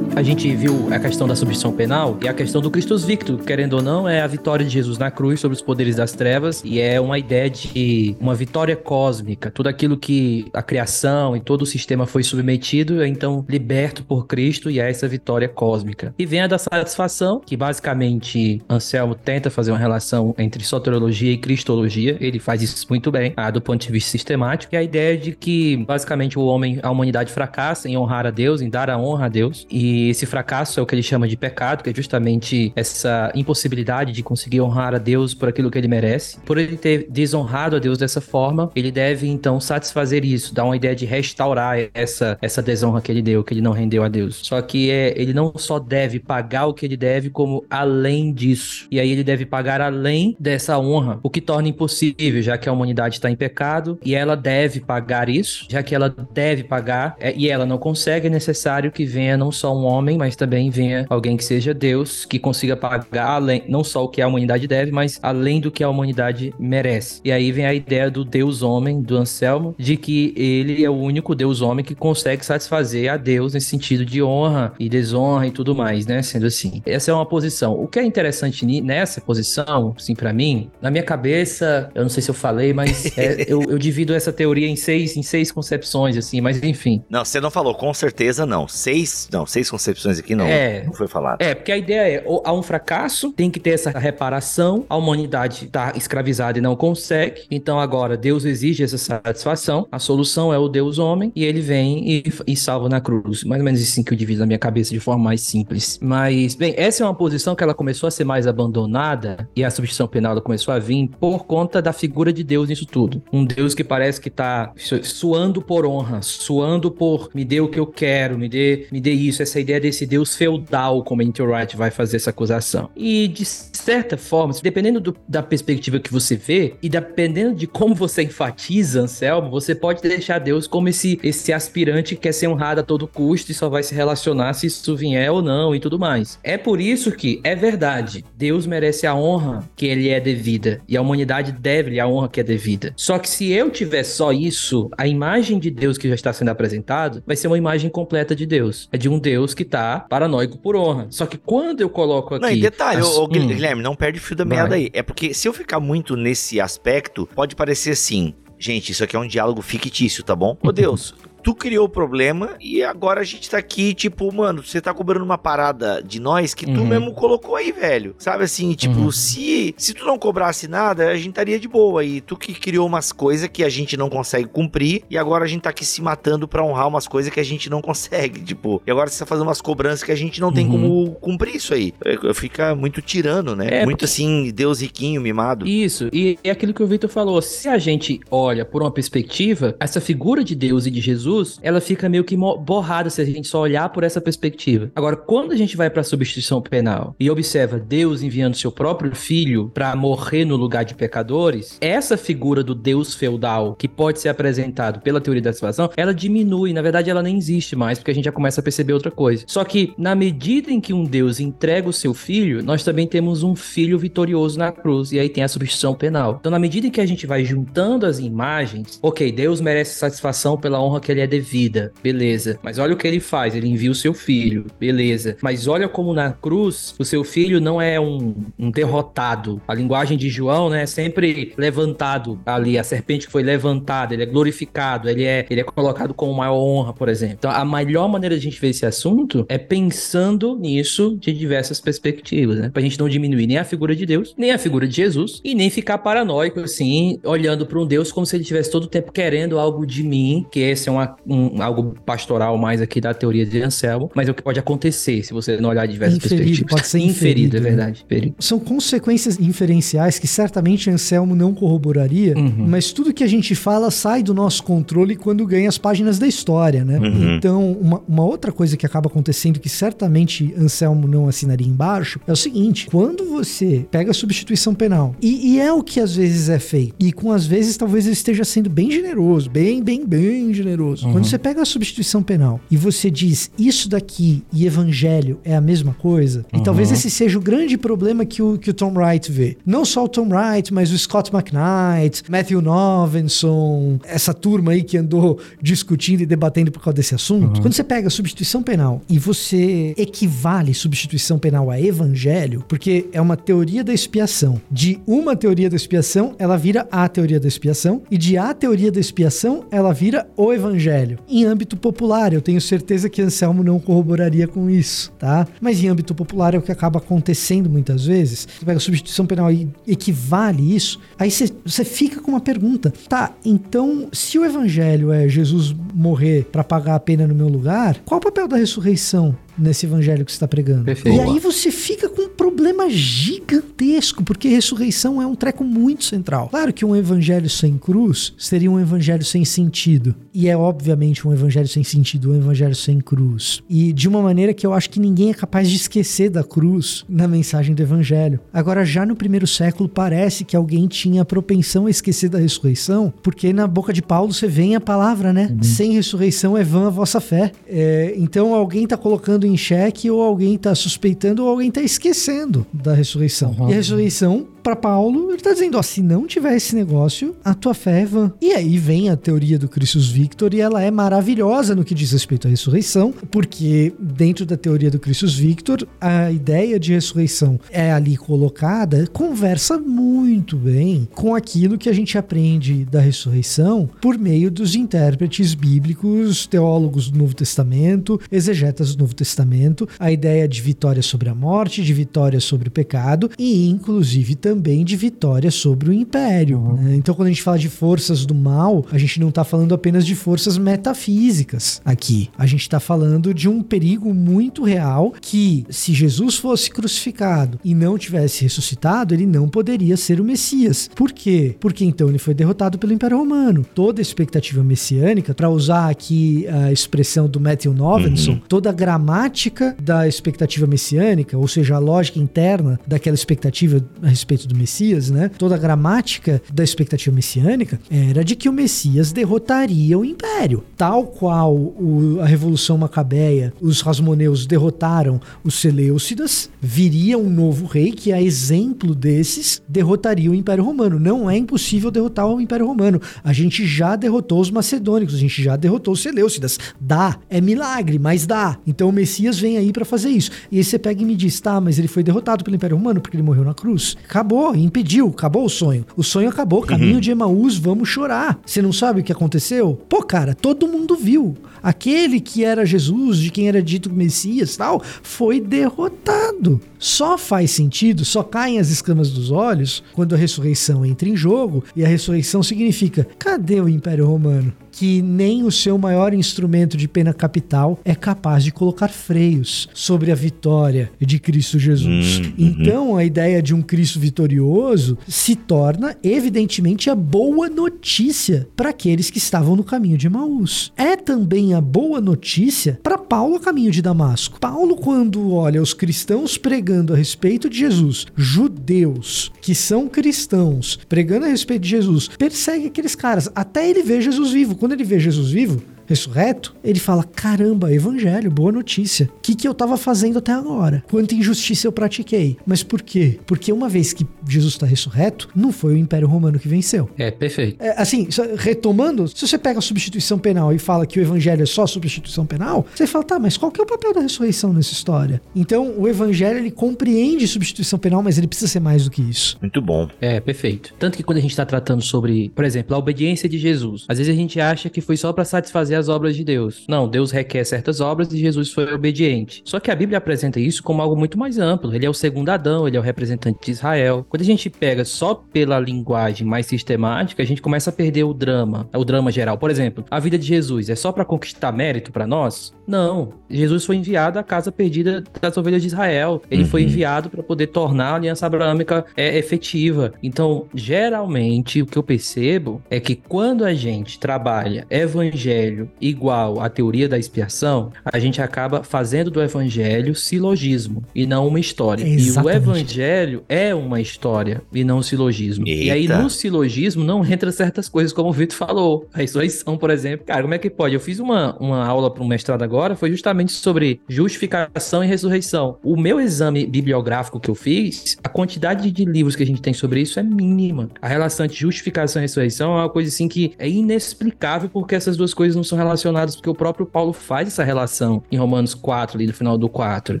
A gente viu a questão da substituição penal e a questão do Christus Victor, querendo ou não, é a vitória de Jesus na cruz sobre os poderes das trevas e é uma ideia de uma vitória cósmica. Tudo aquilo que a criação e todo o sistema foi submetido é então liberto por Cristo e é essa vitória cósmica. E vem a da satisfação, que basicamente Anselmo tenta fazer uma relação entre soteriologia e cristologia. Ele faz isso muito bem, ah, do ponto de vista sistemático. E a ideia de que basicamente o homem, a humanidade fracassa em honrar a Deus, em dar a honra a Deus e esse fracasso é o que ele chama de pecado, que é justamente essa impossibilidade de conseguir honrar a Deus por aquilo que ele merece. Por ele ter desonrado a Deus dessa forma, ele deve então satisfazer isso, dar uma ideia de restaurar essa, essa desonra que ele deu, que ele não rendeu a Deus. Só que é, ele não só deve pagar o que ele deve, como além disso. E aí ele deve pagar além dessa honra, o que torna impossível, já que a humanidade está em pecado e ela deve pagar isso, já que ela deve pagar é, e ela não consegue, é necessário que venha não só um homem mas também venha alguém que seja Deus, que consiga pagar além, não só o que a humanidade deve, mas além do que a humanidade merece. E aí vem a ideia do Deus homem, do Anselmo, de que ele é o único Deus homem que consegue satisfazer a Deus nesse sentido de honra e desonra e tudo mais, né? Sendo assim. Essa é uma posição. O que é interessante nessa posição, assim, para mim, na minha cabeça, eu não sei se eu falei, mas <laughs> é, eu, eu, divido essa teoria em seis, em seis concepções, assim, mas enfim. Não, você não falou, com certeza não. Seis, não, seis concepções concepções aqui não, é, não foi falado. É, porque a ideia é, há um fracasso, tem que ter essa reparação, a humanidade está escravizada e não consegue, então agora Deus exige essa satisfação, a solução é o Deus homem, e ele vem e, e salva na cruz. Mais ou menos assim que eu divido na minha cabeça de forma mais simples. Mas, bem, essa é uma posição que ela começou a ser mais abandonada, e a substituição penal começou a vir por conta da figura de Deus nisso tudo. Um Deus que parece que está suando por honra, suando por me dê o que eu quero, me dê, me dê isso, essa ideia desse deus feudal, como a Wright vai fazer essa acusação. E de certa forma, dependendo do, da perspectiva que você vê e dependendo de como você enfatiza Anselmo, você pode deixar Deus como esse, esse aspirante que quer ser honrado a todo custo e só vai se relacionar se isso vier ou não e tudo mais. É por isso que é verdade, Deus merece a honra que ele é devida e a humanidade deve-lhe a honra que é devida. Só que se eu tiver só isso, a imagem de Deus que já está sendo apresentado vai ser uma imagem completa de Deus. É de um Deus que tá paranoico por honra. Só que quando eu coloco aqui. Não, e detalhe, as... ô, Guilherme, hum, não perde fio da meada aí. É porque se eu ficar muito nesse aspecto, pode parecer assim. Gente, isso aqui é um diálogo fictício, tá bom? Ô Deus, <laughs> tu criou o problema e agora a gente tá aqui, tipo, mano, você tá cobrando uma parada de nós que tu uhum. mesmo colocou aí, velho. Sabe assim, tipo, uhum. se, se tu não cobrasse nada, a gente estaria de boa. E tu que criou umas coisas que a gente não consegue cumprir e agora a gente tá aqui se matando pra honrar umas coisas que a gente não <laughs> consegue, tipo. E agora você tá fazendo umas cobranças que a gente não tem uhum. como cumprir isso aí. Fica muito tirano, né? É, muito assim, Deus riquinho, mimado. Isso, e é aquilo que o Victor falou. Se a gente olha por uma perspectiva, essa figura de Deus e de Jesus Jesus, ela fica meio que borrada se a gente só olhar por essa perspectiva. Agora, quando a gente vai para a substituição penal e observa Deus enviando seu próprio filho para morrer no lugar de pecadores, essa figura do Deus feudal que pode ser apresentado pela teoria da salvação, ela diminui, na verdade ela nem existe mais, porque a gente já começa a perceber outra coisa. Só que na medida em que um Deus entrega o seu filho, nós também temos um filho vitorioso na cruz e aí tem a substituição penal. Então, na medida em que a gente vai juntando as imagens, OK, Deus merece satisfação pela honra que ele é é devida, beleza. Mas olha o que ele faz, ele envia o seu filho, beleza. Mas olha como na cruz o seu filho não é um, um derrotado. A linguagem de João, né, é sempre levantado ali, a serpente foi levantada, ele é glorificado, ele é, ele é colocado com maior honra, por exemplo. Então, a melhor maneira de a gente ver esse assunto é pensando nisso de diversas perspectivas, né? Pra gente não diminuir nem a figura de Deus, nem a figura de Jesus, e nem ficar paranoico, assim, olhando para um Deus como se ele tivesse todo o tempo querendo algo de mim, que esse é uma, um, algo pastoral mais aqui da teoria de Anselmo, mas é o que pode acontecer se você não olhar de diversas Inferido, perspectivas. pode ser inferido, inferido é né? verdade. Inferido. São consequências inferenciais que certamente Anselmo não corroboraria, Uhum. mas tudo que a gente fala sai do nosso controle quando ganha as páginas da história, né? Uhum. Então, uma, uma outra coisa que acaba acontecendo que certamente Anselmo não assinaria embaixo é o seguinte: quando você pega a substituição penal, e, e é o que às vezes é feito, e com às vezes talvez ele esteja sendo bem generoso, bem, bem, bem generoso. Quando você pega a substituição penal e você diz isso daqui e evangelho é a mesma coisa, e talvez esse seja o grande problema que o, que o Tom Wright vê. Não só o Tom Wright, mas o Scott McKnight, Matthew Novenson, essa turma aí que andou discutindo e debatendo por causa desse assunto. Quando você pega a substituição penal e você equivale substituição penal a evangelho, porque é uma teoria da expiação. De uma teoria da expiação, ela vira a teoria da expiação, e de a teoria da expiação, ela vira o evangelho. Em âmbito popular, eu tenho certeza que Anselmo não corroboraria com isso, tá? Mas em âmbito popular é o que acaba acontecendo muitas vezes. Você pega a substituição penal e equivale isso, aí você fica com uma pergunta. Tá, então, se o evangelho é Jesus morrer para pagar a pena no meu lugar, qual o papel da ressurreição? Nesse evangelho que você está pregando. Perfeito. E aí você fica com um problema gigantesco, porque ressurreição é um treco muito central. Claro que um evangelho sem cruz seria um evangelho sem sentido. E é obviamente um evangelho sem sentido, um evangelho sem cruz. E de uma maneira que eu acho que ninguém é capaz de esquecer da cruz na mensagem do evangelho. Agora, já no primeiro século, parece que alguém tinha propensão a esquecer da ressurreição, porque na boca de Paulo você vê a palavra, né? Sem ressurreição é vã a vossa fé. É, então alguém está colocando em xeque, ou alguém está suspeitando, ou alguém está esquecendo da ressurreição. E a ressurreição, para Paulo, ele está dizendo: ó, se não tiver esse negócio, a tua fé é vã. E aí vem a teoria do Christus Victor, e ela é maravilhosa no que diz respeito à ressurreição, porque dentro da teoria do Christus Victor, a ideia de ressurreição é ali colocada, conversa muito bem com aquilo que a gente aprende da ressurreição por meio dos intérpretes bíblicos, teólogos do Novo Testamento, exegetas do Novo Testamento, a ideia de vitória sobre a morte, de vitória sobre o pecado e inclusive também de vitória sobre o império. né? Então, quando a gente fala de forças do mal, a gente não está falando apenas de forças metafísicas aqui. A gente está falando de um perigo muito real que, se Jesus fosse crucificado e não tivesse ressuscitado, ele não poderia ser o Messias. Por quê? Porque então ele foi derrotado pelo Império Romano. Toda a expectativa messiânica, para usar aqui a expressão do Matthew Novenson, toda a gramática da expectativa messiânica, ou seja, a lógica interna daquela expectativa a respeito do Messias, né? Toda a gramática da expectativa messiânica era de que o Messias derrotaria o Império, tal qual o- a Revolução Macabeia, os Rasmoneus derrotaram os Seleucidas, viria um novo rei que, a exemplo desses, derrotaria o Império Romano. Não é impossível derrotar o Império Romano. A gente já derrotou os macedônicos, a gente já derrotou os Seleucidas. Dá, é milagre, mas dá. Então o Messias vem aí pra fazer isso. E aí você pega e me diz, tá, mas ele foi derrotado pelo Império Romano porque ele morreu na cruz. Acabou, impediu, acabou o sonho. O sonho acabou, caminho de Emaús, vamos chorar. Você não sabe o que aconteceu? Pô, cara, todo mundo viu. Aquele que era Jesus, de quem era dito Messias e tal, foi derrotado. Só faz sentido, só caem as escamas dos olhos quando a ressurreição entra em jogo. E a ressurreição significa: cadê o Império Romano? Que nem o seu maior instrumento de pena capital é capaz de colocar freios sobre a vitória de Cristo Jesus. Então, a ideia de um Cristo vitorioso se torna, evidentemente, a boa notícia para aqueles que estavam no caminho de Emaús. É também a boa notícia para Paulo a caminho de Damasco. Paulo, quando olha os cristãos pregando a respeito de Jesus, judeus que são cristãos pregando a respeito de Jesus, persegue aqueles caras até ele ver Jesus vivo. Quando ele vê Jesus vivo, ressurreto, ele fala: caramba, evangelho, boa notícia. O que, que eu tava fazendo até agora? Quanta injustiça eu pratiquei. Mas por quê? Porque uma vez que Jesus está ressurreto, não foi o Império Romano que venceu. É, perfeito. É, assim, retomando, se você pega a substituição penal e fala que o evangelho é só substituição penal, você fala, tá, mas qual que é o papel da ressurreição nessa história? Então, o evangelho, ele compreende substituição penal, mas ele precisa ser mais do que isso. Muito bom. É, perfeito. Tanto que quando a gente está tratando sobre, por exemplo, a obediência de Jesus, às vezes a gente acha que foi só para satisfazer as obras de Deus. Não, Deus requer certas obras e Jesus foi obediente. Só que a Bíblia apresenta isso como algo muito mais amplo. Ele é o segundo Adão, ele é o representante de Israel. Quando a gente pega só pela linguagem mais sistemática, a gente começa a perder o drama, o drama geral. Por exemplo, a vida de Jesus é só para conquistar mérito para nós? Não. Jesus foi enviado à casa perdida das ovelhas de Israel. Ele uhum. foi enviado para poder tornar a aliança abraâmica é, efetiva. Então, geralmente, o que eu percebo é que quando a gente trabalha evangelho igual à teoria da expiação, a gente acaba fazendo do evangelho silogismo e não uma história. Exatamente. E o evangelho é uma história e não um silogismo. Eita. E aí, no silogismo, não entra certas coisas, como o Vitor falou. A ressurreição, por exemplo. Cara, como é que pode? Eu fiz uma, uma aula para um mestrado agora, foi justamente sobre justificação e ressurreição. O meu exame bibliográfico que eu fiz, a quantidade de livros que a gente tem sobre isso é mínima. A relação entre justificação e ressurreição é uma coisa assim que é inexplicável porque essas duas coisas não são relacionadas, porque o próprio Paulo faz essa relação em Romanos 4, ali no final do 4.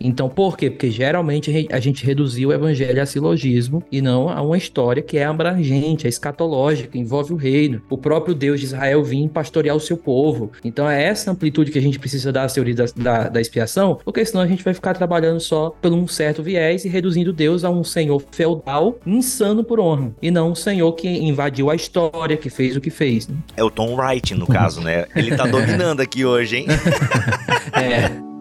Então, por quê? Porque geralmente a gente reduziu o evangelho a silogismo e não a uma história que é abrangente, é escatológica, envolve o reino. O próprio Deus de Israel vinha pastorear o seu povo. Então, é essa amplitude que a gente precisa dar às teorias da, da, da expiação, porque senão a gente vai ficar trabalhando só por um certo viés e reduzindo Deus a um senhor feudal insano por honra, e não um senhor que invadiu a história, que fez o que fez. Né? É o Tom Wright, no caso, né? Ele tá dominando aqui hoje, hein? <laughs> é.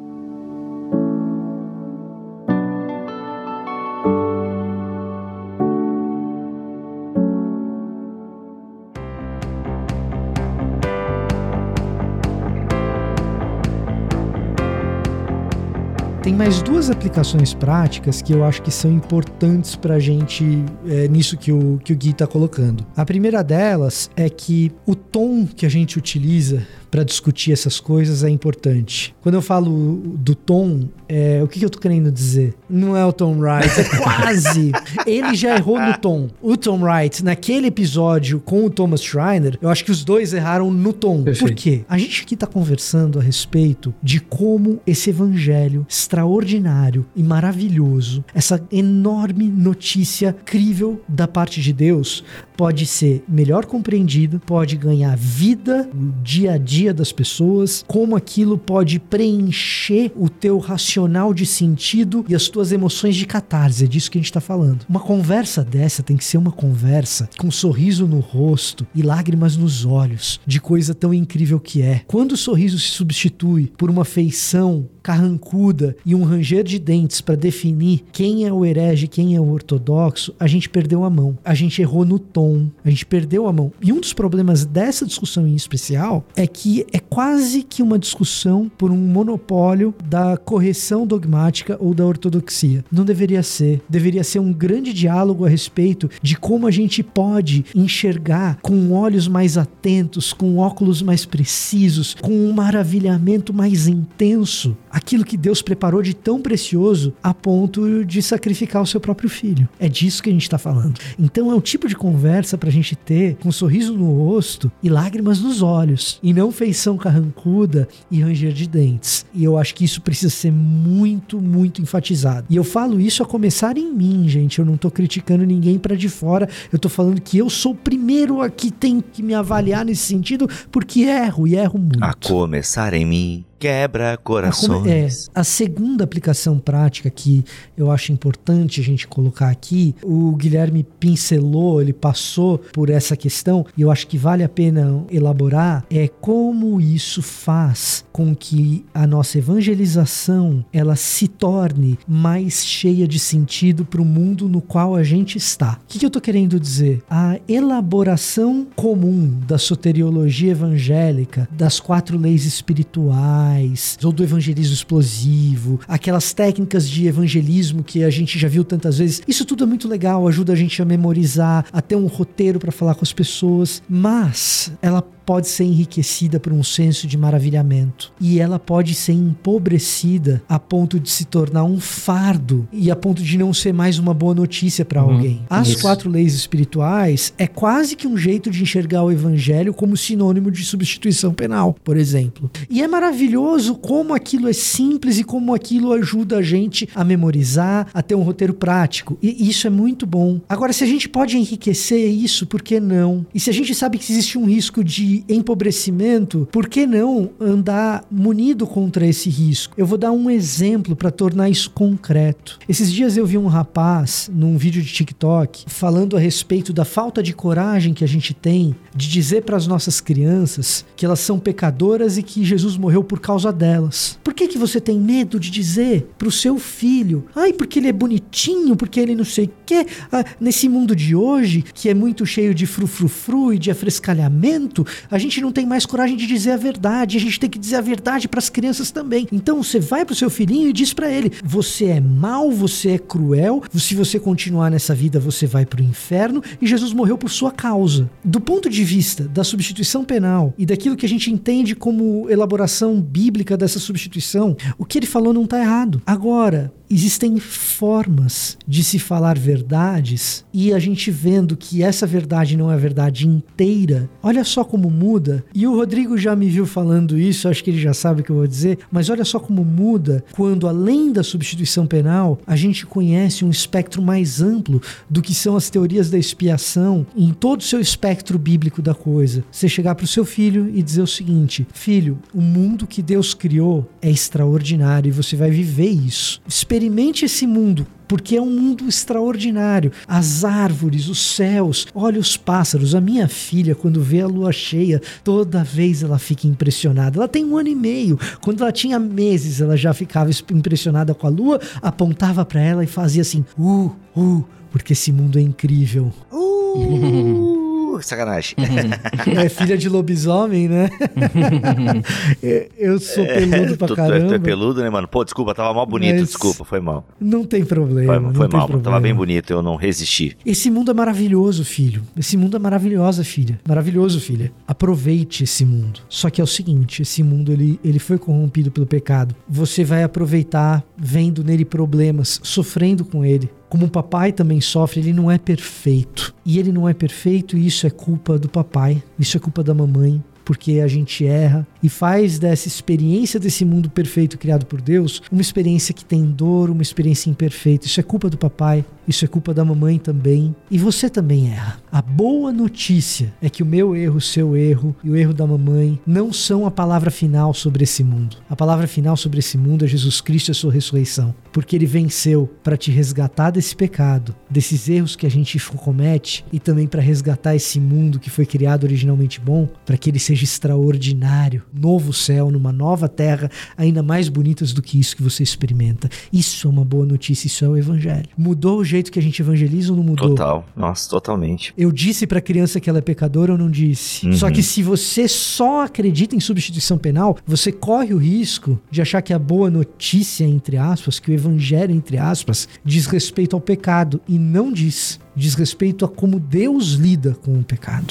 Tem mais duas aplicações práticas que eu acho que são importantes para a gente é, nisso que o, que o Gui está colocando. A primeira delas é que o tom que a gente utiliza para discutir essas coisas é importante. Quando eu falo do tom, é, o que, que eu tô querendo dizer? Não é o Tom Wright, é quase. <laughs> Ele já errou no tom. O Tom Wright, naquele episódio com o Thomas Schreiner, eu acho que os dois erraram no tom. Perfeito. Por quê? A gente aqui tá conversando a respeito de como esse evangelho extraordinário e maravilhoso, essa enorme notícia crível da parte de Deus, pode ser melhor compreendido, pode ganhar vida no dia a dia das pessoas, como aquilo pode preencher o teu racional de sentido e as tuas emoções de catarse. É disso que a gente está falando. Uma conversa dessa tem que ser uma conversa com um sorriso no rosto e lágrimas nos olhos, de coisa tão incrível que é. Quando o sorriso se substitui por uma feição carrancuda e um ranger de dentes para definir quem é o herege, quem é o ortodoxo, a gente perdeu a mão. A gente errou no tom, a gente perdeu a mão. E um dos problemas dessa discussão em especial é que é quase que uma discussão por um monopólio da correção dogmática ou da ortodoxia. Não deveria ser. Deveria ser um grande diálogo a respeito de como a gente pode enxergar com olhos mais atentos, com óculos mais precisos, com um maravilhamento mais intenso aquilo que Deus preparou de tão precioso a ponto de sacrificar o seu próprio filho. É disso que a gente está falando. Então é o tipo de conversa para a gente ter com um sorriso no rosto e lágrimas nos olhos, e não feição carrancuda e ranger de dentes. E eu acho que isso precisa ser muito, muito enfatizado. E eu falo isso a começar em mim, gente. Eu não estou criticando ninguém para de fora. Eu estou falando que eu sou o primeiro a que tem que me avaliar nesse sentido, porque erro e erro muito. A começar em mim quebra corações. É, a segunda aplicação prática que eu acho importante a gente colocar aqui, o Guilherme pincelou, ele passou por essa questão e eu acho que vale a pena elaborar é como isso faz com que a nossa evangelização ela se torne mais cheia de sentido para o mundo no qual a gente está. O que, que eu estou querendo dizer? A elaboração comum da soteriologia evangélica, das quatro leis espirituais ou do evangelismo explosivo, aquelas técnicas de evangelismo que a gente já viu tantas vezes. Isso tudo é muito legal, ajuda a gente a memorizar, a ter um roteiro para falar com as pessoas, mas ela pode ser enriquecida por um senso de maravilhamento e ela pode ser empobrecida a ponto de se tornar um fardo e a ponto de não ser mais uma boa notícia para Uhum, alguém. As isso. quatro leis espirituais é quase que um jeito de enxergar o evangelho como sinônimo de substituição penal, por exemplo. E é maravilhoso como aquilo é simples e como aquilo ajuda a gente a memorizar, a ter um roteiro prático. E isso é muito bom. Agora, se a gente pode enriquecer isso, por que não? E se a gente sabe que existe um risco de empobrecimento, por que não andar munido contra esse risco? Eu vou dar um exemplo para tornar isso concreto. Esses dias eu vi um rapaz num vídeo de TikTok falando a respeito da falta de coragem que a gente tem de dizer para as nossas crianças que elas são pecadoras e que Jesus morreu por causa delas. Por que que você tem medo de dizer para o seu filho, ai, porque ele é bonitinho, porque ele não sei o quê, Ah, nesse mundo de hoje que é muito cheio de frufrufru e de afrescalhamento, a gente não tem mais coragem de dizer a verdade, a gente tem que dizer a verdade para as crianças também. Então você vai pro seu filhinho e diz para ele: você é mau, você é cruel, se você continuar nessa vida você vai pro inferno e Jesus morreu por sua causa. Do ponto de vista da substituição penal e daquilo que a gente entende como elaboração bíblica dessa substituição, o que ele falou não tá errado. Agora, existem formas de se falar verdades e a gente vendo que essa verdade não é a verdade inteira, olha só como muda. E o Rodrigo já me viu falando isso, acho que ele já sabe o que eu vou dizer, mas olha só como muda quando, além da substituição penal, a gente conhece um espectro mais amplo do que são as teorias da expiação em todo o seu espectro bíblico da coisa. Você chegar para o seu filho e dizer o seguinte: Filho, o mundo que Deus criou é extraordinário e você vai viver isso. Experimente esse mundo porque é um mundo extraordinário. As árvores, os céus, olha os pássaros. A minha filha, quando vê a lua cheia, toda vez ela fica impressionada. Ela tem um ano e meio. Quando ela tinha meses, ela já ficava impressionada com a lua, apontava para ela e fazia assim: uh, uh, porque esse mundo é incrível. Uh, <laughs> sacanagem. É filha de lobisomem, né? <laughs> Eu sou peludo pra tu, tu é, tu caramba. é peludo, né, mano? Pô, desculpa, tava mal bonito, Mas- desculpa, foi mal. Não tem problema. Foi, não foi mal, mano, tava bem problema. bonito, eu não resisti. Esse mundo é maravilhoso, filho. Esse mundo é maravilhosa, filha. Maravilhoso, filha. Aproveite esse mundo. Só que é o seguinte, esse mundo ele, ele foi corrompido pelo pecado. Você vai aproveitar vendo nele problemas, sofrendo com ele. Como o papai também sofre, ele não é perfeito. E ele não é perfeito e isso é culpa do papai, isso é culpa da mamãe, porque a gente erra e faz dessa experiência desse mundo perfeito criado por Deus uma experiência que tem dor, uma experiência imperfeita. Isso é culpa do papai, isso é culpa da mamãe também. E você também erra. A boa notícia é que o meu erro, o seu erro e o erro da mamãe não são a palavra final sobre esse mundo. A palavra final sobre esse mundo é Jesus Cristo e a sua ressurreição. Porque ele venceu para te resgatar desse pecado, desses erros que a gente comete e também para resgatar esse mundo que foi criado originalmente bom, para que ele seja extraordinário, novo céu, numa nova terra, ainda mais bonitas do que isso que você experimenta. Isso é uma boa notícia, isso é o evangelho. Mudou o jeito que a gente evangeliza ou não mudou? Total, nossa, totalmente. Eu disse pra criança que ela é pecadora ou não disse? Uhum. Só que se você só acredita em substituição penal, você corre o risco de achar que a boa notícia, entre aspas, que o evangelho, entre aspas, diz respeito ao pecado. E não diz. Diz respeito a como Deus lida com o pecado.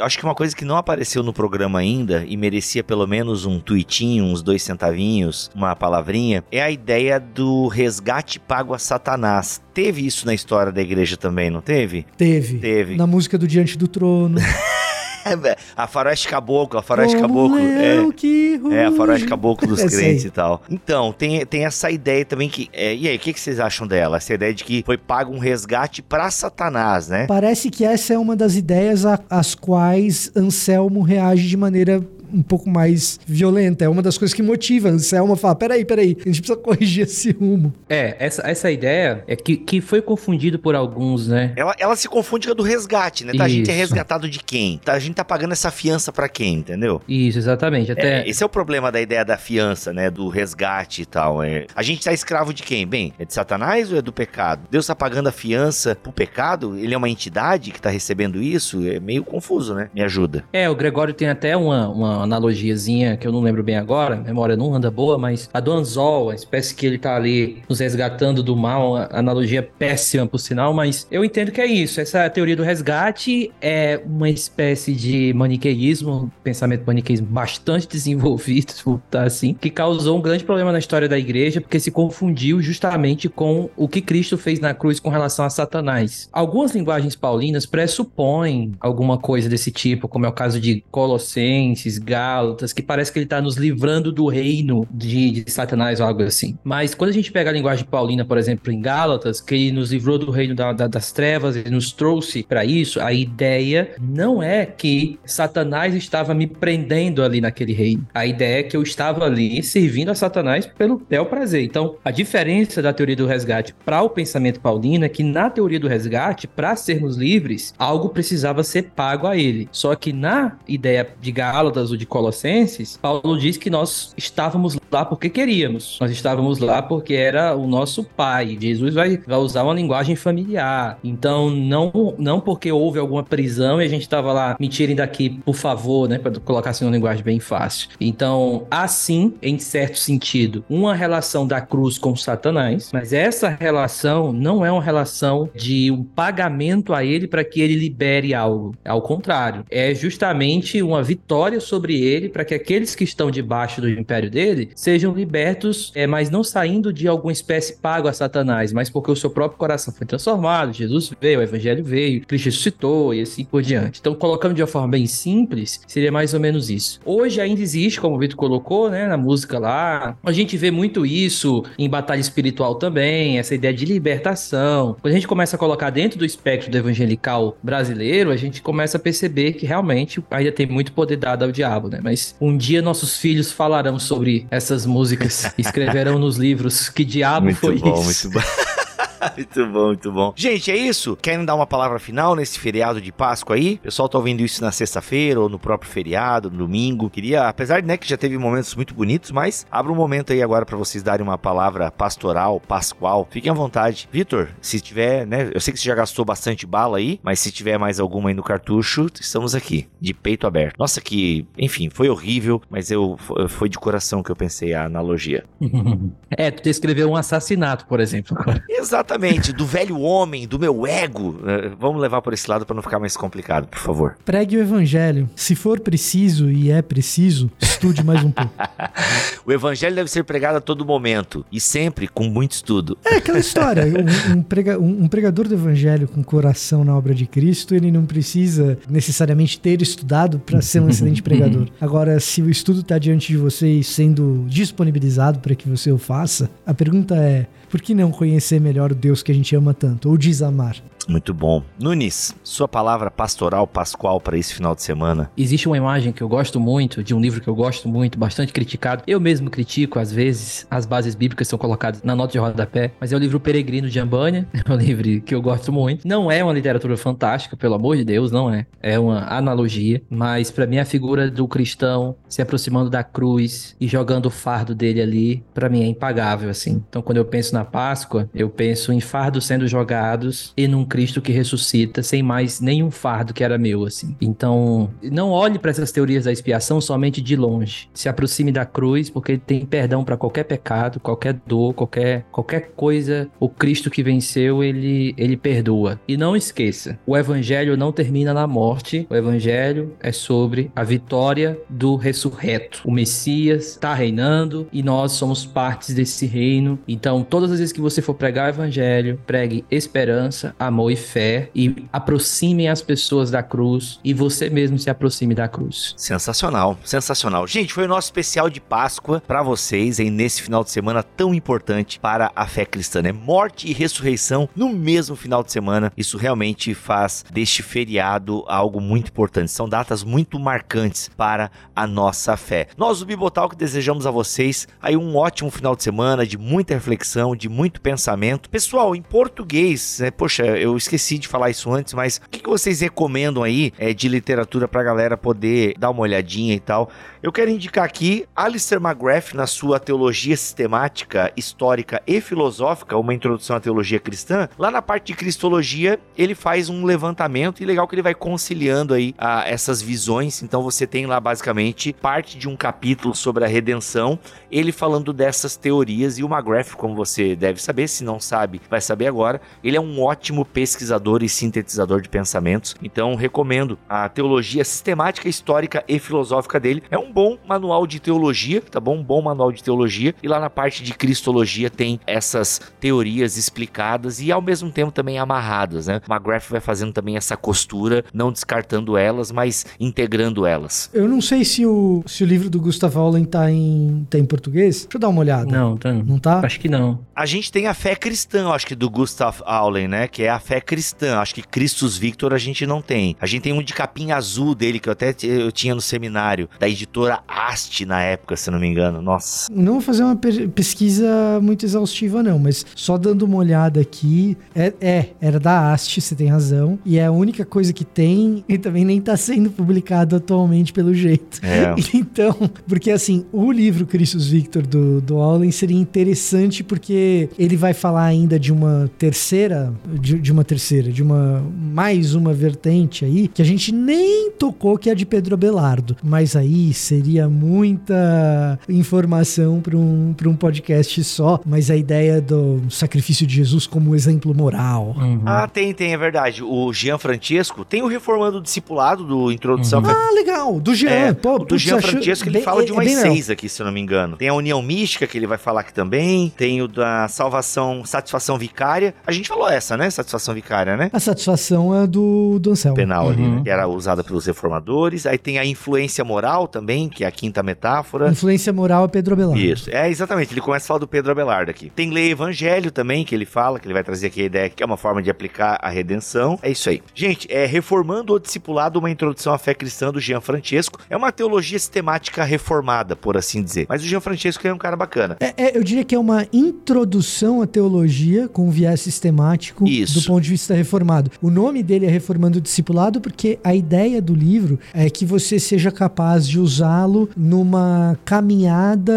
Acho que uma coisa que não apareceu no programa ainda e merecia pelo menos um tweetinho, uns dois centavinhos, uma palavrinha, é a ideia do resgate pago a Satanás. Teve isso na história da igreja também, não teve? Teve. Teve. Na música do Diante do Trono. <laughs> <laughs> a faroeste caboclo, a faroeste Como caboclo. É. que. É, a faroeste caboclo dos <laughs> crentes e tal. Então, tem, tem essa ideia também que. é, e aí, o que, que vocês acham dela? Essa ideia de que foi pago um resgate pra Satanás, né? Parece que essa é uma das ideias às quais Anselmo reage de maneira um pouco mais violenta. É uma das coisas que motiva a falar: peraí, peraí, a gente precisa <laughs> corrigir esse rumo. É, essa, essa ideia é que, que foi confundido por alguns, né? Ela, ela se confunde com a do resgate, né? Tá, a gente é resgatado de quem? Tá, a gente tá pagando essa fiança pra quem, entendeu? Isso, exatamente. Até. É, esse é o problema da ideia da fiança, né? Do resgate e tal. É. A gente tá escravo de quem? Bem, é de Satanás ou é do pecado? Deus tá pagando a fiança pro pecado? Ele é uma entidade que tá recebendo isso? É meio confuso, né? Me ajuda. É, o Gregório tem até uma, uma, analogiazinha que eu não lembro bem agora, memória não anda boa, mas a do anzol, a espécie que ele tá ali nos resgatando do mal, analogia péssima por sinal, mas eu entendo que é isso. Essa teoria do resgate é uma espécie de maniqueísmo, pensamento maniqueísmo bastante <laughs> desenvolvido, botar assim, que causou um grande problema na história da igreja, porque se confundiu justamente com o que Cristo fez na cruz com relação a Satanás. Algumas linguagens paulinas pressupõem alguma coisa desse tipo, como é o caso de Colossenses, Gálatas, que parece que ele está nos livrando do reino de, de Satanás ou algo assim. Mas quando a gente pega a linguagem paulina, por exemplo, em Gálatas, que ele nos livrou do reino da, da, das trevas, ele nos trouxe para isso, a ideia não é que Satanás estava me prendendo ali naquele reino. A ideia é que eu estava ali servindo a Satanás pelo bel prazer. Então, a diferença da teoria do resgate para o pensamento paulino é que na teoria do resgate, para sermos livres, algo precisava ser pago a ele. Só que na ideia de Gálatas ou de Colossenses, Paulo diz que nós estávamos lá porque queríamos. Nós estávamos lá porque era o nosso pai. Jesus vai, vai usar uma linguagem familiar. Então, não, não porque houve alguma prisão e a gente estava lá, me tirem daqui, por favor, né? Para colocar assim uma linguagem bem fácil. Então, assim, em certo sentido, uma relação da cruz com Satanás, mas essa relação não é uma relação de um pagamento a ele para que ele libere algo. Ao contrário, é justamente uma vitória sobre ele para que aqueles que estão debaixo do império dele sejam libertos, é, mas não saindo de alguma espécie pago a Satanás, mas porque o seu próprio coração foi transformado, Jesus veio, o evangelho veio, Cristo ressuscitou e assim por diante. Então, colocando de uma forma bem simples, seria mais ou menos isso. Hoje ainda existe, como o Vitor colocou, né, na música lá, a gente vê muito isso em batalha espiritual também, essa ideia de libertação. Quando a gente começa a colocar dentro do espectro do evangelical brasileiro, a gente começa a perceber que realmente ainda tem muito poder dado ao diabo, né? Mas um dia nossos filhos falarão sobre essas músicas, escreverão nos livros que diabo muito foi bom, isso. Muito bom. <laughs> <laughs> muito bom, muito bom. Gente, é isso? Querem dar uma palavra final nesse feriado de Páscoa aí? O pessoal tá ouvindo isso na sexta-feira ou no próprio feriado, no domingo. Queria, apesar de né, que já teve momentos muito bonitos, mas abra um momento aí agora para vocês darem uma palavra pastoral, pascual. Fiquem à vontade. Vitor, se tiver, né? Eu sei que você já gastou bastante bala aí, mas se tiver mais alguma aí no cartucho, estamos aqui, de peito aberto. Nossa, que, enfim, foi horrível, mas eu foi de coração que eu pensei a analogia. <laughs> é, tu descreveu um assassinato, por exemplo. Exatamente Exatamente, do velho homem, do meu ego. É, vamos levar por esse lado para não ficar mais complicado, por favor. Pregue o evangelho. Se for preciso e é preciso, estude mais um pouco. <laughs> o evangelho deve ser pregado a todo momento e sempre com muito estudo. É aquela história. Um, um, prega, um, um pregador do evangelho com coração na obra de Cristo, ele não precisa necessariamente ter estudado para ser um <laughs> excelente pregador. Agora, se o estudo está diante de você e sendo disponibilizado para que você o faça, a pergunta é: por que não conhecer melhor o Deus que a gente ama tanto, ou desamar? Muito bom. Nunes, sua palavra pastoral pascual para esse final de semana. Existe uma imagem que eu gosto muito, de um livro que eu gosto muito, bastante criticado. Eu mesmo critico, às vezes, as bases bíblicas são colocadas na nota de rodapé, mas é o livro Peregrino de Ambânia, <laughs> é um livro que eu gosto muito. Não é uma literatura fantástica, pelo amor de Deus, não é. É uma analogia, mas para mim a figura do cristão se aproximando da cruz e jogando o fardo dele ali, para mim é impagável, assim. Então, quando eu penso na Páscoa, eu penso em fardos sendo jogados e num Cristo que ressuscita sem mais nenhum fardo que era meu, assim. Então, não olhe para essas teorias da expiação somente de longe. Se aproxime da cruz, porque ele tem perdão para qualquer pecado, qualquer dor, qualquer, qualquer coisa. O Cristo que venceu, ele, ele perdoa. E não esqueça, o evangelho não termina na morte. O evangelho é sobre a vitória do ressurreto. O Messias está reinando e nós somos partes desse reino. Então, todas as vezes que você for pregar o evangelho, pregue esperança, amor e fé e aproximem as pessoas da cruz e você mesmo se aproxime da cruz. Sensacional, sensacional. Gente, foi o nosso especial de Páscoa para vocês aí nesse final de semana tão importante para a fé cristã, né? Morte e ressurreição no mesmo final de semana. Isso realmente faz deste feriado algo muito importante. São datas muito marcantes para a nossa fé. Nós do Bibotalk desejamos a vocês aí um ótimo final de semana de muita reflexão, de muito pensamento. Pessoal, em português, né? Poxa, eu esqueci de falar isso antes, mas o que, que vocês recomendam aí é, de literatura pra galera poder dar uma olhadinha e tal? Eu quero indicar aqui Alistair McGrath na sua Teologia Sistemática, Histórica e Filosófica, uma introdução à teologia cristã. Lá na parte de Cristologia, ele faz um levantamento e legal que ele vai conciliando aí a, essas visões. Então você tem lá basicamente parte de um capítulo sobre a redenção, ele falando dessas teorias e o McGrath, como você deve saber, se não sabe, vai saber agora, ele é um ótimo pesquisador e sintetizador de pensamentos. Então recomendo a Teologia Sistemática, Histórica e Filosófica dele. É um bom manual de teologia, tá bom? Um bom manual de teologia. E lá na parte de Cristologia tem essas teorias explicadas e ao mesmo tempo também amarradas, né? McGrath vai fazendo também essa costura, não descartando elas, mas integrando elas. Eu não sei se o, se o livro do Gustav Aulen tá em, tá em português. Deixa eu dar uma olhada. Não, tá. Não tá? Acho que não. A gente tem a fé cristã, acho que do Gustav Aulen, né? Que é a fé cristã. Acho que Christus Victor a gente não tem. A gente tem um de capinha azul dele, que eu até eu tinha no seminário, da editora Ast na época, se não me engano. Nossa. Não vou fazer uma pesquisa muito exaustiva, não, mas só dando uma olhada aqui. É, é, era da Ast, você tem razão. E é a única coisa que tem e também nem tá sendo publicado atualmente, pelo jeito. É. <laughs> Então, porque assim, o livro Christus Victor do, do Allen seria interessante porque ele vai falar ainda de uma terceira, de, de uma terceira, de uma mais uma vertente aí, que a gente nem tocou, que é a de Pedro Abelardo. Mas aí seria muita informação para um, um podcast só. Mas a ideia do sacrifício de Jesus como exemplo moral. Uhum. Ah, tem, tem, é verdade. O Jean Francesco tem o Reformando o Discipulado do Introdução. Uhum. Ah, legal. Do Jean. É, Pô, do Jean Francesco, ele bem, fala de é, umas é seis aqui, se eu não me engano. Tem a União Mística, que ele vai falar aqui também. Tem o da Salvação, Satisfação Vicária. A gente falou essa, né? Satisfação Vicária, né? A satisfação é do, do Anselmo. Penal uhum. ali, né? Que era usada pelos reformadores. Aí tem a influência moral também, que é a quinta metáfora. Influência moral é Pedro Abelardo. Isso. É, exatamente. Ele começa a falar do Pedro Abelardo aqui. Tem lei evangelho também, que ele fala, que ele vai trazer aqui a ideia que é uma forma de aplicar a redenção. É isso aí. Gente, é Reformando o Discipulado, uma introdução à fé cristã do Jean Francesco. É uma teologia sistemática reformada, por assim dizer. Mas o Jean Francesco é um cara bacana. É, é, eu diria que é uma introdução à teologia com viés sistemático isso. do ponto de vista reformado. O nome dele é Reformando o Discipulado porque a ideia do livro é que você seja capaz de usá-lo numa caminhada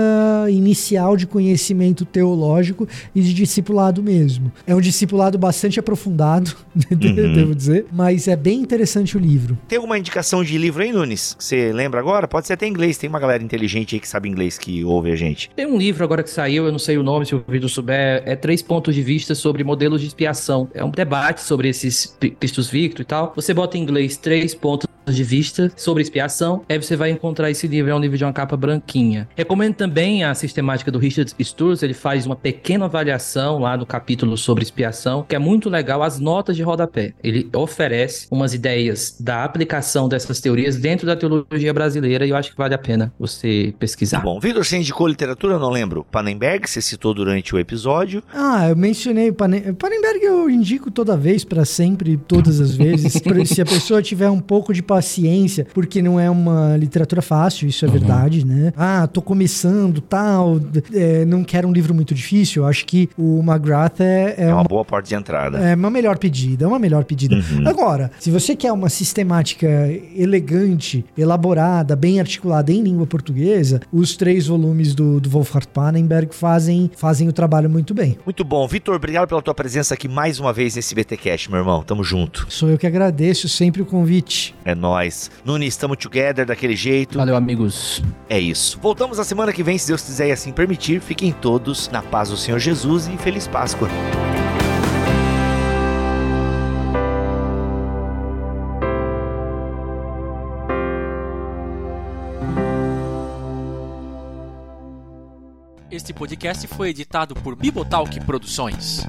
inicial de conhecimento teológico e de discipulado mesmo. É um discipulado bastante aprofundado, <laughs> uhum. devo dizer, mas é bem interessante o livro. Tem alguma indicação de livro aí, Nunes? Você lembra agora? Pode ser até em inglês, tem uma galera inteligente aí que sabe inglês que ouve a gente. Tem um livro agora que saiu, eu não sei o nome, se o vídeo souber, é Três Pontos de Vista sobre Modelos de Expiação. É um debate sobre esses Cristos Victor e tal. Você bota em inglês Três Pontos de vista sobre expiação, aí você vai encontrar esse livro, é um livro de uma capa branquinha. Recomendo também a sistemática do Richard Sturz, ele faz uma pequena avaliação lá no capítulo sobre expiação, que é muito legal, as notas de rodapé. Ele oferece umas ideias da aplicação dessas teorias dentro da teologia brasileira e eu acho que vale a pena você pesquisar. Bom, Vitor, você indicou literatura, eu não lembro. Panenberg, você citou durante o episódio. Ah, eu mencionei o Panen... Panenberg, eu indico toda vez, para sempre, todas as vezes. <laughs> Se a pessoa tiver um pouco de paciência, porque não é uma literatura fácil, isso é uhum. verdade, né? Ah, tô começando, tal, é, não quero um livro muito difícil. Eu acho que o McGrath é, é, é uma, uma, boa porta de entrada. É uma melhor pedida, é uma melhor pedida. Uhum. Agora, se você quer uma sistemática elegante, elaborada, bem articulada em língua portuguesa, os três volumes do, do Wolfhard Pannenberg fazem, fazem o trabalho muito bem. Muito bom. Vitor, obrigado pela tua presença aqui mais uma vez nesse BTcast, meu irmão. Tamo junto. Sou eu que agradeço sempre o convite. É nós. Nunes, estamos together daquele jeito. Valeu, amigos. É isso. Voltamos a semana que vem, se Deus quiser e assim permitir. Fiquem todos na paz do Senhor Jesus e feliz Páscoa. Este podcast foi editado por Bibotalk Produções.